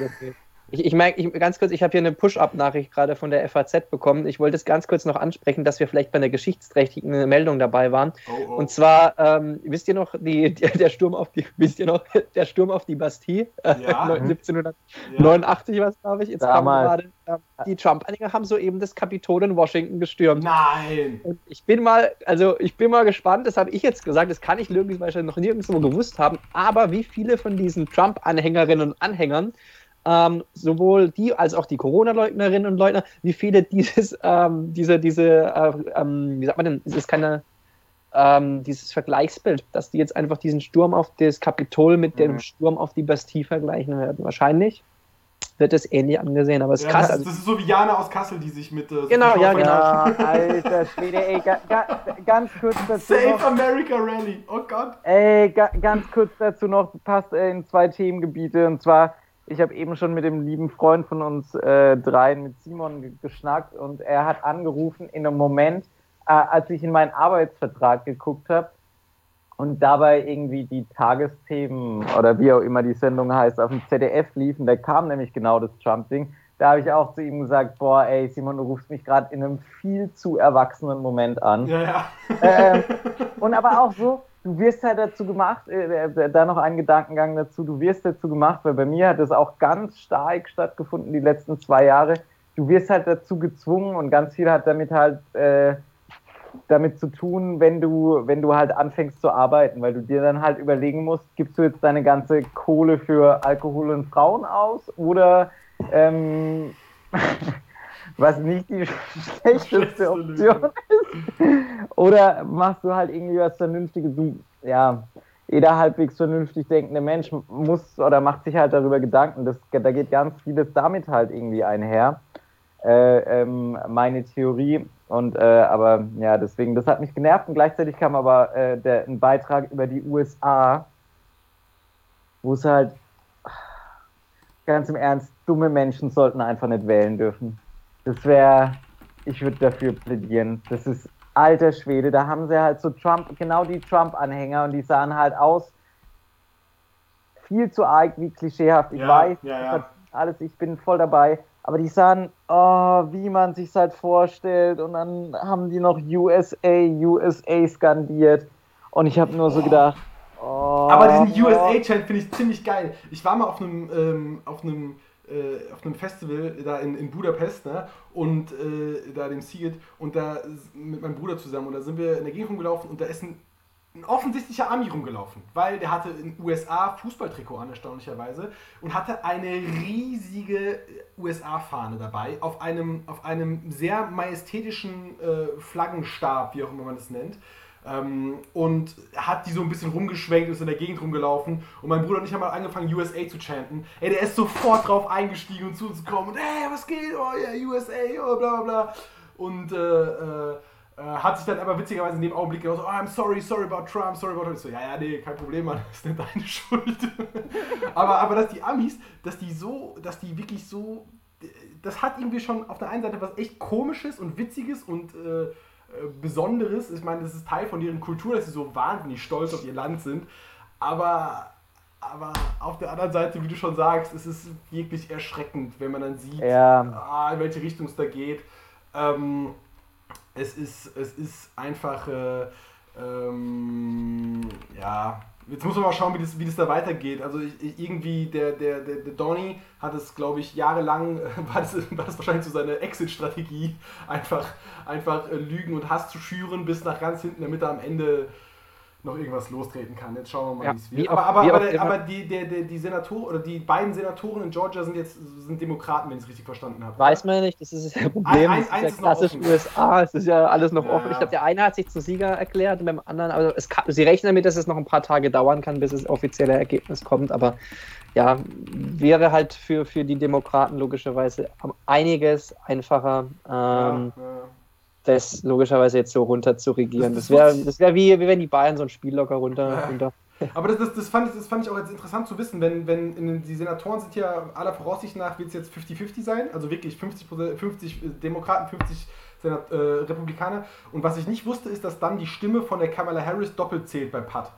Ich, ich merke, ich, ganz kurz, ich habe hier eine Push-Up-Nachricht gerade von der FAZ bekommen. Ich wollte es ganz kurz noch ansprechen, dass wir vielleicht bei einer geschichtsträchtigen Meldung dabei waren. oh, oh. Und zwar, ähm, wisst ihr noch, die, der, der Sturm auf die, wisst ihr noch, der Sturm auf die Bastille, äh, Ja. 1789 war es, glaube ich. Jetzt kam Damals. gerade, ähm, die Trump-Anhänger haben soeben das Kapitol in Washington gestürmt. Nein! Und ich bin mal, also ich bin mal gespannt, das habe ich jetzt gesagt, das kann ich möglicherweise noch nirgendwo gewusst haben, aber wie viele von diesen Trump-Anhängerinnen und Anhängern, ähm, sowohl die als auch die Corona-Leugnerinnen und Leugner, wie viele dieses, ähm, diese, diese, äh, ähm, wie sagt man denn, es ist keine, ähm, dieses Vergleichsbild, dass die jetzt einfach diesen Sturm auf das Kapitol mit dem Mhm. Sturm auf die Bastille vergleichen werden. Wahrscheinlich wird es ähnlich angesehen, aber es ist Ja, krass. das, Also, das ist so wie Jana aus Kassel, die sich mit. Äh, Genau, ja, genau. Ja, alter Schwede, ey, ga, ga, ganz kurz dazu Save noch. America Rally. Oh Gott. Ey, ga, ganz kurz dazu noch, passt äh, in zwei Themengebiete. Und zwar, ich habe eben schon mit dem lieben Freund von uns äh, dreien, mit Simon, ge- geschnackt und er hat angerufen in einem Moment, äh, als ich in meinen Arbeitsvertrag geguckt habe und dabei irgendwie die Tagesthemen oder wie auch immer die Sendung heißt, auf dem ZDF liefen. Da kam nämlich genau das Trump-Ding. Da habe ich auch zu ihm gesagt, boah, ey, Simon, du rufst mich gerade in einem viel zu erwachsenen Moment an. Ja, ja. Ähm, und aber auch so, du wirst halt dazu gemacht, äh, äh, da noch ein Gedankengang dazu, du wirst dazu gemacht, weil bei mir hat das auch ganz stark stattgefunden die letzten zwei Jahre. Du wirst halt dazu gezwungen und ganz viel hat damit halt äh, damit zu tun, wenn du, wenn du halt anfängst zu arbeiten, weil du dir dann halt überlegen musst, gibst du jetzt deine ganze Kohle für Alkohol und Frauen aus oder ähm, was nicht die schlechteste Option Lösung. oder machst du halt irgendwie was Vernünftiges? Du, ja, jeder halbwegs vernünftig denkende Mensch muss oder macht sich halt darüber Gedanken. Das, da geht ganz vieles damit halt irgendwie einher. Äh, ähm, meine Theorie. Und äh, aber ja, deswegen, das hat mich genervt und gleichzeitig kam aber äh, der, ein Beitrag über die USA, wo es halt ganz im Ernst, dumme Menschen sollten einfach nicht wählen dürfen. Das wäre, ich würde dafür plädieren. Das ist alter Schwede. Da haben sie halt so Trump, genau die Trump-Anhänger und die sahen halt aus viel zu arg wie klischeehaft. Ich Ja, weiß, ja, ja. alles, ich bin voll dabei. Aber die sahen, oh, wie man sich halt vorstellt. Und dann haben die noch USA, USA skandiert. Und ich habe nur so gedacht, oh. Aber diesen USA-Chant finde ich ziemlich geil. Ich war mal auf einem, ähm, auf einem, äh, auf einem Festival da in, in Budapest ne? und äh, da dem Seagate und da mit meinem Bruder zusammen und da sind wir in der Gegend rumgelaufen und da ist ein, ein offensichtlicher Ami rumgelaufen, weil der hatte in USA Fußballtrikot an, erstaunlicherweise, und hatte eine riesige USA-Fahne dabei auf einem, auf einem sehr majestätischen äh, Flaggenstab, wie auch immer man das nennt. Ähm, und hat die so ein bisschen rumgeschwenkt, ist in der Gegend rumgelaufen. Und mein Bruder und ich haben mal angefangen, USA zu chanten. Ey, der ist sofort drauf eingestiegen und zu uns gekommen. Und hey, was geht? Oh ja, USA, oh bla bla bla. Und äh, äh, äh, hat sich dann aber witzigerweise in dem Augenblick genauso, oh, I'm sorry, sorry about Trump, sorry about Trump. Ich so, ja, ja, nee, kein Problem, Mann, das ist nicht deine Schuld. aber, aber dass die Amis, dass die so, dass die wirklich so, das hat irgendwie schon auf der einen Seite was echt komisches und witziges und äh, Besonderes. Ich meine, das ist Teil von deren Kultur, dass sie so wahnsinnig stolz auf ihr Land sind. Aber, aber auf der anderen Seite, wie du schon sagst, es ist wirklich erschreckend, wenn man dann sieht, Ja. ah, in welche Richtung es da geht. Ähm, es, ist, es ist einfach, äh, ähm, ja, jetzt muss man mal schauen, wie das, wie das da weitergeht. Also ich, irgendwie, der, der, der, der Donny hat es, glaube ich, jahrelang, war das, war das wahrscheinlich so seine Exit-Strategie, einfach, einfach äh, Lügen und Hass zu schüren bis nach ganz hinten, damit er am Ende noch irgendwas lostreten kann. Jetzt schauen wir mal, Ja, wie es wird. Aber, aber, aber, aber die, der, der, die Senatoren oder die beiden Senatoren in Georgia sind jetzt sind Demokraten, wenn ich es richtig verstanden habe. Weiß man ja nicht, das ist das Ein- Problem. ein- das ist eins ja ist klassisch offen. USA, es ist ja alles noch Ja, offen. Ich glaube, der eine hat sich zu Sieger erklärt und beim anderen, also kann, sie rechnen damit, dass es noch ein paar Tage dauern kann, bis das offizielle Ergebnis kommt, aber ja, wäre halt für, für die Demokraten logischerweise einiges einfacher, ähm, ja. Das logischerweise jetzt so runter zu regieren. Das- wäre das wär wie, wie wenn die Bayern so ein Spiel locker runter, Ja. runter Aber das, das, das, fand ich, das fand ich auch jetzt interessant zu wissen, wenn, wenn in den, die Senatoren sind ja aller Voraussicht nach, wird es jetzt 50-50 sein, also wirklich 50, 50 Demokraten, 50 Senat, äh, Republikaner. Und was ich nicht wusste, ist, dass dann die Stimme von der Kamala Harris doppelt zählt bei Pat.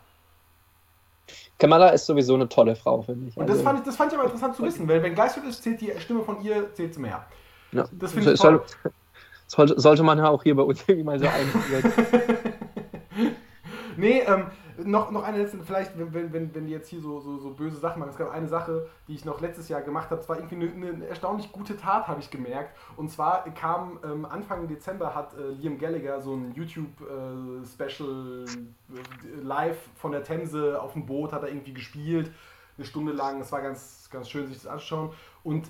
Kamala ist sowieso eine tolle Frau, finde ich. Und das Also- fand, ich, das fand ich aber interessant zu wissen, weil wenn Gleichschritt ist, zählt die Stimme von ihr zählt mehr. Ja. Das finde ich toll. Sollte, sollte man ja auch hier bei uns irgendwie mal so einführen. Nee, ähm, noch, noch eine letzte, vielleicht, wenn, wenn, wenn, wenn die jetzt hier so, so, so böse Sachen machen. Es gab eine Sache, die ich noch letztes Jahr gemacht habe. Es war irgendwie eine, eine erstaunlich gute Tat, habe ich gemerkt. Und zwar kam ähm, Anfang Dezember hat äh, Liam Gallagher so ein YouTube-Special äh, live von der Themse auf dem Boot, hat er irgendwie gespielt. Eine Stunde lang. Es war ganz, ganz schön, sich das anzuschauen. Und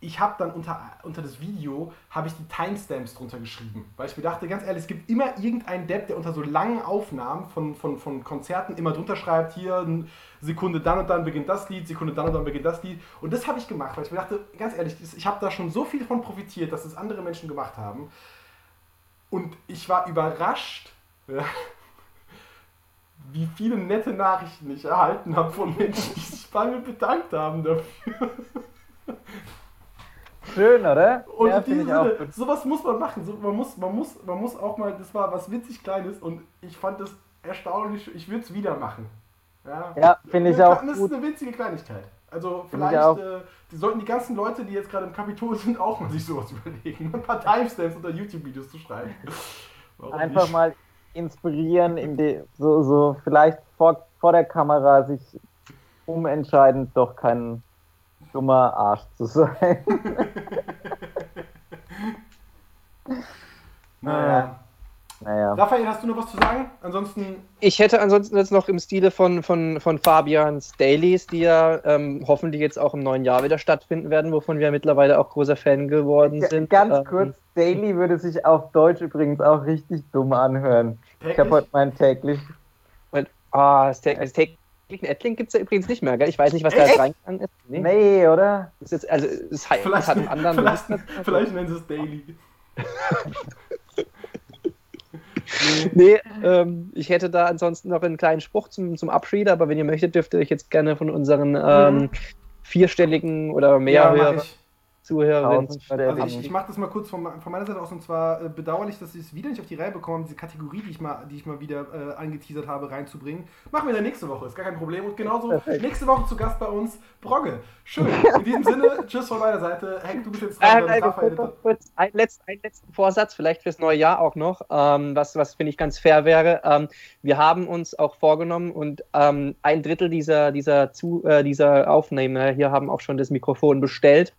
ich habe dann unter, unter das Video habe ich die Timestamps drunter geschrieben, weil ich mir dachte, ganz ehrlich, es gibt immer irgendeinen Depp, der unter so langen Aufnahmen von, von, von Konzerten immer drunter schreibt, hier Sekunde dann und dann beginnt das Lied, Sekunde dann und dann beginnt das Lied. Und das habe ich gemacht, weil ich mir dachte, ganz ehrlich, das- ich habe da schon so viel von profitiert, dass es andere Menschen gemacht haben. Und ich war überrascht, wie viele nette Nachrichten ich erhalten habe von Menschen, die sich bei mir bedankt haben dafür. Schön, oder? Und ja, in diesem Sinne, sowas muss man machen. So, man, muss, man, muss, man muss auch mal, das war was witzig Kleines und ich fand das erstaunlich, ich würde es wieder machen. Ja, Ja, finde ich Das auch ist gut. eine winzige Kleinigkeit. Also vielleicht äh, die sollten die ganzen Leute, die jetzt gerade im Kapitol sind, auch mal sich sowas überlegen. Ein paar Timestamps unter YouTube-Videos zu schreiben. Warum Einfach nicht? mal inspirieren, in die, so, so vielleicht vor, vor der Kamera sich umentscheidend doch dummer Arsch zu sein. Naja. naja. Raphael, hast du noch was zu sagen? Ansonsten Ich hätte ansonsten jetzt noch im Stile von, von, von Fabians Dailies, die ja ähm, hoffentlich jetzt auch im neuen Jahr wieder stattfinden werden, wovon wir mittlerweile auch großer Fan geworden G- sind. Ganz Ähm, kurz, Daily würde sich auf Deutsch übrigens auch richtig dumm anhören. Ich habe täglich. heute mein täglich. Ah, das tägliche täglichen Adlink gibt es ja übrigens nicht mehr, gell? Ich weiß nicht, was da jetzt reingegangen ist. Nee. Nee, oder? Ist jetzt, also, es hat, Vielleicht, hat einen anderen vielleicht, vielleicht nennen sie es Daily. Nee, ähm, ich hätte da ansonsten noch einen kleinen Spruch zum, zum Abschied, aber wenn ihr möchtet, dürft ihr euch jetzt gerne von unseren ähm, vierstelligen oder mehr Ja, mach Zuhörerinnen. Also ich, ich mache das mal kurz von, von meiner Seite aus und zwar äh, bedauerlich, dass ich es wieder nicht auf die Reihe bekomme, diese Kategorie, die ich mal, die ich mal wieder äh, angeteasert habe, reinzubringen. Machen wir dann nächste Woche, ist gar kein Problem. Und genauso Perfekt. nächste Woche zu Gast bei uns Brogge. Schön. In diesem Sinne, tschüss von meiner Seite. Hank, du bist jetzt dran. Ähm, beim äh, Raphael. kurz, kurz, ein letzt, einen letzten Vorsatz, vielleicht fürs neue Jahr auch noch, ähm, was, was finde ich ganz fair wäre. Ähm, wir haben uns auch vorgenommen und ähm, ein Drittel dieser, dieser, zu, äh, dieser Aufnehmer hier haben auch schon das Mikrofon bestellt.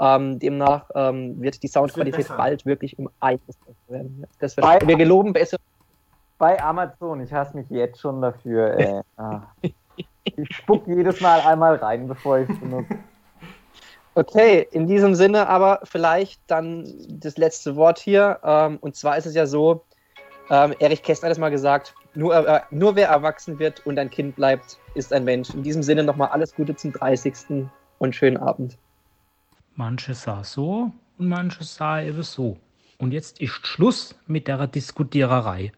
Ähm, demnach ähm, wird die Soundqualität besser. bald wirklich um einiges besser werden. Das Bei- wird, wir geloben besser. Bei Amazon, ich hasse mich jetzt schon dafür. Ey. Ah. Ich spuck jedes Mal einmal rein, bevor ich es benutze. Okay, in diesem Sinne aber vielleicht dann das letzte Wort hier. Ähm, und zwar ist es ja so, ähm, Erich Kästner hat es mal gesagt, nur, äh, nur wer erwachsen wird und ein Kind bleibt, ist ein Mensch. In diesem Sinne nochmal alles Gute zum 30. und schönen Abend. Manche sah so und manche sah eben so. Und jetzt ist Schluss mit der Diskutiererei.